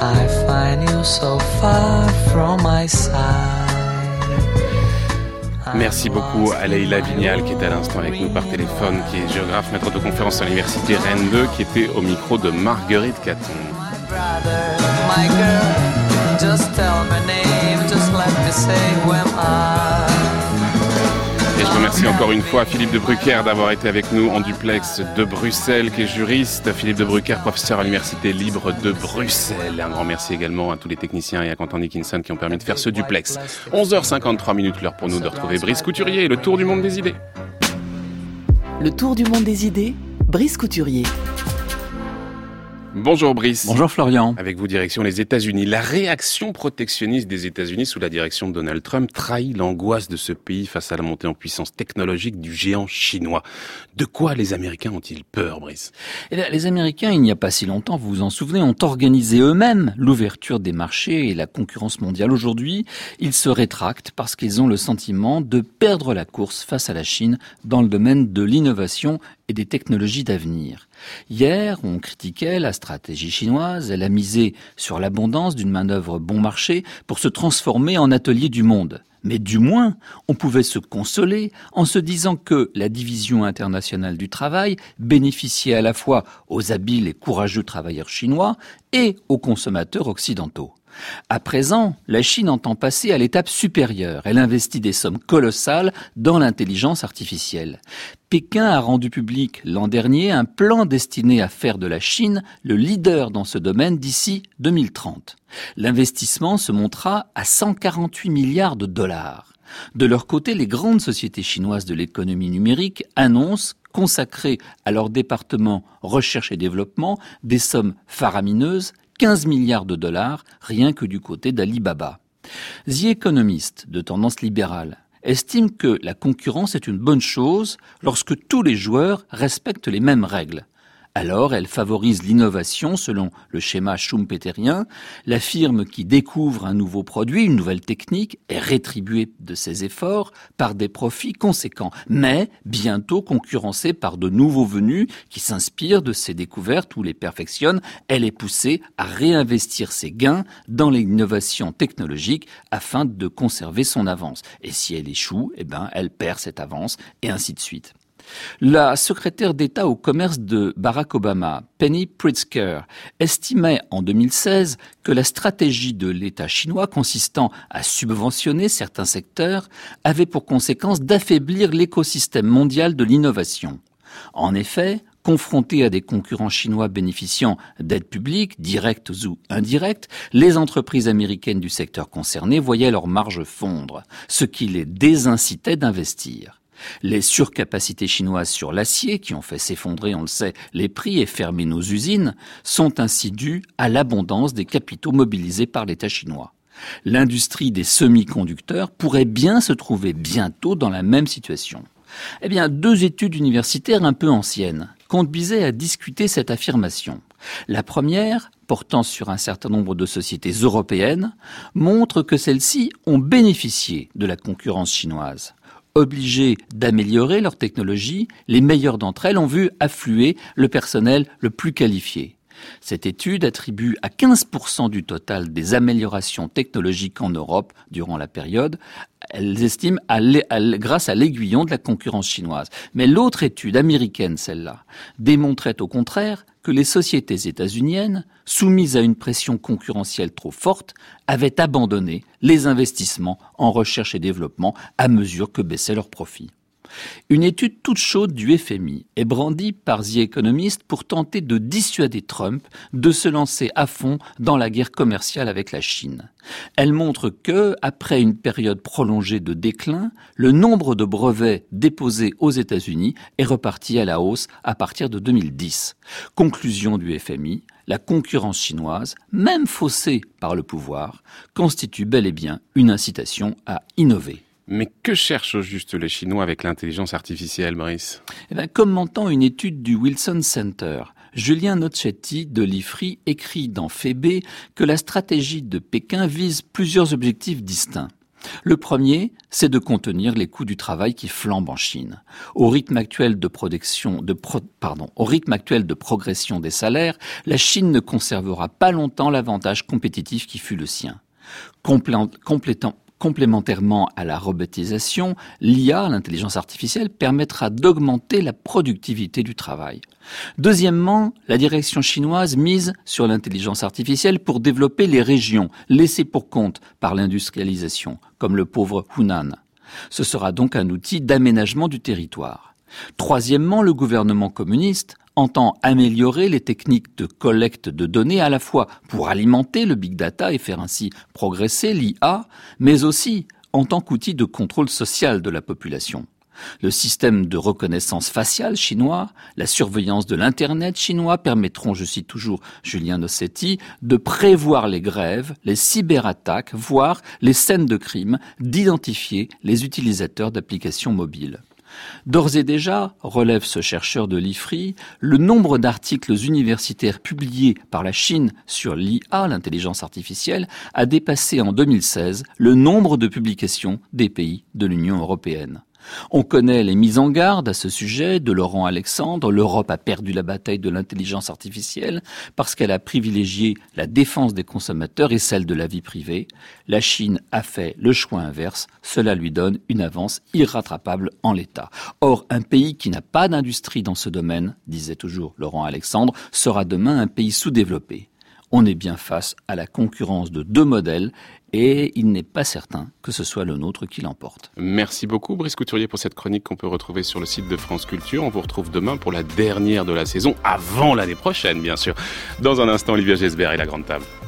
I find so far from my side. Merci beaucoup à Leïla Vignal qui est à l'instant avec nous par téléphone, qui est géographe, maître de conférence à l'université Rennes 2, qui était au micro de Marguerite Caton. My girl, just tell my name, just let me say who am I. Je remercie encore une fois Philippe de Brucker d'avoir été avec nous en duplex de Bruxelles, qui est juriste. Philippe de Brucker, professeur à l'Université libre de Bruxelles. Un grand merci également à tous les techniciens et à Quentin Dickinson qui ont permis de faire ce duplex. 11h53 minutes, l'heure pour nous de retrouver Brice Couturier et le tour du monde des idées. Le tour du monde des idées, Brice Couturier. Bonjour Brice. Bonjour Florian. Avec vous, direction les États-Unis. La réaction protectionniste des États-Unis sous la direction de Donald Trump trahit l'angoisse de ce pays face à la montée en puissance technologique du géant chinois. De quoi les Américains ont-ils peur, Brice? Eh Les Américains, il n'y a pas si longtemps, vous vous en souvenez, ont organisé eux-mêmes l'ouverture des marchés et la concurrence mondiale. Aujourd'hui, ils se rétractent parce qu'ils ont le sentiment de perdre la course face à la Chine dans le domaine de l'innovation et des technologies d'avenir. Hier, on critiquait la stratégie chinoise, elle a misé sur l'abondance d'une main-d'œuvre bon marché pour se transformer en atelier du monde. Mais du moins, on pouvait se consoler en se disant que la division internationale du travail bénéficiait à la fois aux habiles et courageux travailleurs chinois et aux consommateurs occidentaux. À présent, la Chine entend passer à l'étape supérieure. Elle investit des sommes colossales dans l'intelligence artificielle. Pékin a rendu public l'an dernier un plan destiné à faire de la Chine le leader dans ce domaine d'ici 2030. L'investissement se montera à 148 milliards de dollars. De leur côté, les grandes sociétés chinoises de l'économie numérique annoncent consacrer à leur département recherche et développement des sommes faramineuses 15 milliards de dollars rien que du côté d'Alibaba. The Economist, de tendance libérale, estime que la concurrence est une bonne chose lorsque tous les joueurs respectent les mêmes règles. Alors, elle favorise l'innovation selon le schéma schumpeterien. La firme qui découvre un nouveau produit, une nouvelle technique, est rétribuée de ses efforts par des profits conséquents, mais bientôt concurrencée par de nouveaux venus qui s'inspirent de ses découvertes ou les perfectionnent. Elle est poussée à réinvestir ses gains dans l'innovation technologique afin de conserver son avance. Et si elle échoue, eh ben, elle perd cette avance et ainsi de suite. La secrétaire d'État au commerce de Barack Obama, Penny Pritzker, estimait en 2016 que la stratégie de l'État chinois consistant à subventionner certains secteurs avait pour conséquence d'affaiblir l'écosystème mondial de l'innovation. En effet, confrontés à des concurrents chinois bénéficiant d'aides publiques, directes ou indirectes, les entreprises américaines du secteur concerné voyaient leurs marges fondre, ce qui les désincitait d'investir. Les surcapacités chinoises sur l'acier, qui ont fait s'effondrer, on le sait, les prix et fermer nos usines, sont ainsi dues à l'abondance des capitaux mobilisés par l'État chinois. L'industrie des semi-conducteurs pourrait bien se trouver bientôt dans la même situation. Eh bien, deux études universitaires un peu anciennes conduisaient à discuter cette affirmation. La première, portant sur un certain nombre de sociétés européennes, montre que celles-ci ont bénéficié de la concurrence chinoise. Obligées d'améliorer leur technologie, les meilleures d'entre elles ont vu affluer le personnel le plus qualifié. Cette étude attribue à 15% du total des améliorations technologiques en Europe durant la période, elles estiment grâce à l'aiguillon de la concurrence chinoise. Mais l'autre étude américaine, celle-là, démontrait au contraire que les sociétés états-uniennes, soumises à une pression concurrentielle trop forte, avaient abandonné les investissements en recherche et développement à mesure que baissaient leurs profits. Une étude toute chaude du FMI est brandie par The Economist pour tenter de dissuader Trump de se lancer à fond dans la guerre commerciale avec la Chine. Elle montre que, après une période prolongée de déclin, le nombre de brevets déposés aux États-Unis est reparti à la hausse à partir de 2010. Conclusion du FMI, la concurrence chinoise, même faussée par le pouvoir, constitue bel et bien une incitation à innover. Mais que cherchent au juste les Chinois avec l'intelligence artificielle, Brice eh bien, Commentant une étude du Wilson Center, Julien Nocchetti de l'IFRI écrit dans Fébé que la stratégie de Pékin vise plusieurs objectifs distincts. Le premier, c'est de contenir les coûts du travail qui flambent en Chine. Au rythme actuel de progression des salaires, la Chine ne conservera pas longtemps l'avantage compétitif qui fut le sien. complétant, Complémentairement à la robotisation, l'IA, l'intelligence artificielle, permettra d'augmenter la productivité du travail. Deuxièmement, la direction chinoise mise sur l'intelligence artificielle pour développer les régions laissées pour compte par l'industrialisation, comme le pauvre Hunan. Ce sera donc un outil d'aménagement du territoire. Troisièmement, le gouvernement communiste entend améliorer les techniques de collecte de données à la fois pour alimenter le big data et faire ainsi progresser l'IA, mais aussi en tant qu'outil de contrôle social de la population. Le système de reconnaissance faciale chinois, la surveillance de l'Internet chinois permettront, je cite toujours Julien Nossetti, de prévoir les grèves, les cyberattaques, voire les scènes de crime, d'identifier les utilisateurs d'applications mobiles. D'ores et déjà, relève ce chercheur de l'IFRI, le nombre d'articles universitaires publiés par la Chine sur l'IA, l'intelligence artificielle, a dépassé en 2016 le nombre de publications des pays de l'Union européenne. On connaît les mises en garde à ce sujet de Laurent Alexandre. L'Europe a perdu la bataille de l'intelligence artificielle parce qu'elle a privilégié la défense des consommateurs et celle de la vie privée. La Chine a fait le choix inverse. Cela lui donne une avance irrattrapable en l'état. Or, un pays qui n'a pas d'industrie dans ce domaine, disait toujours Laurent Alexandre, sera demain un pays sous-développé on est bien face à la concurrence de deux modèles et il n'est pas certain que ce soit le nôtre qui l'emporte. Merci beaucoup Brice Couturier pour cette chronique qu'on peut retrouver sur le site de France Culture. On vous retrouve demain pour la dernière de la saison, avant l'année prochaine bien sûr. Dans un instant, Olivier Gesbert et la Grande Table.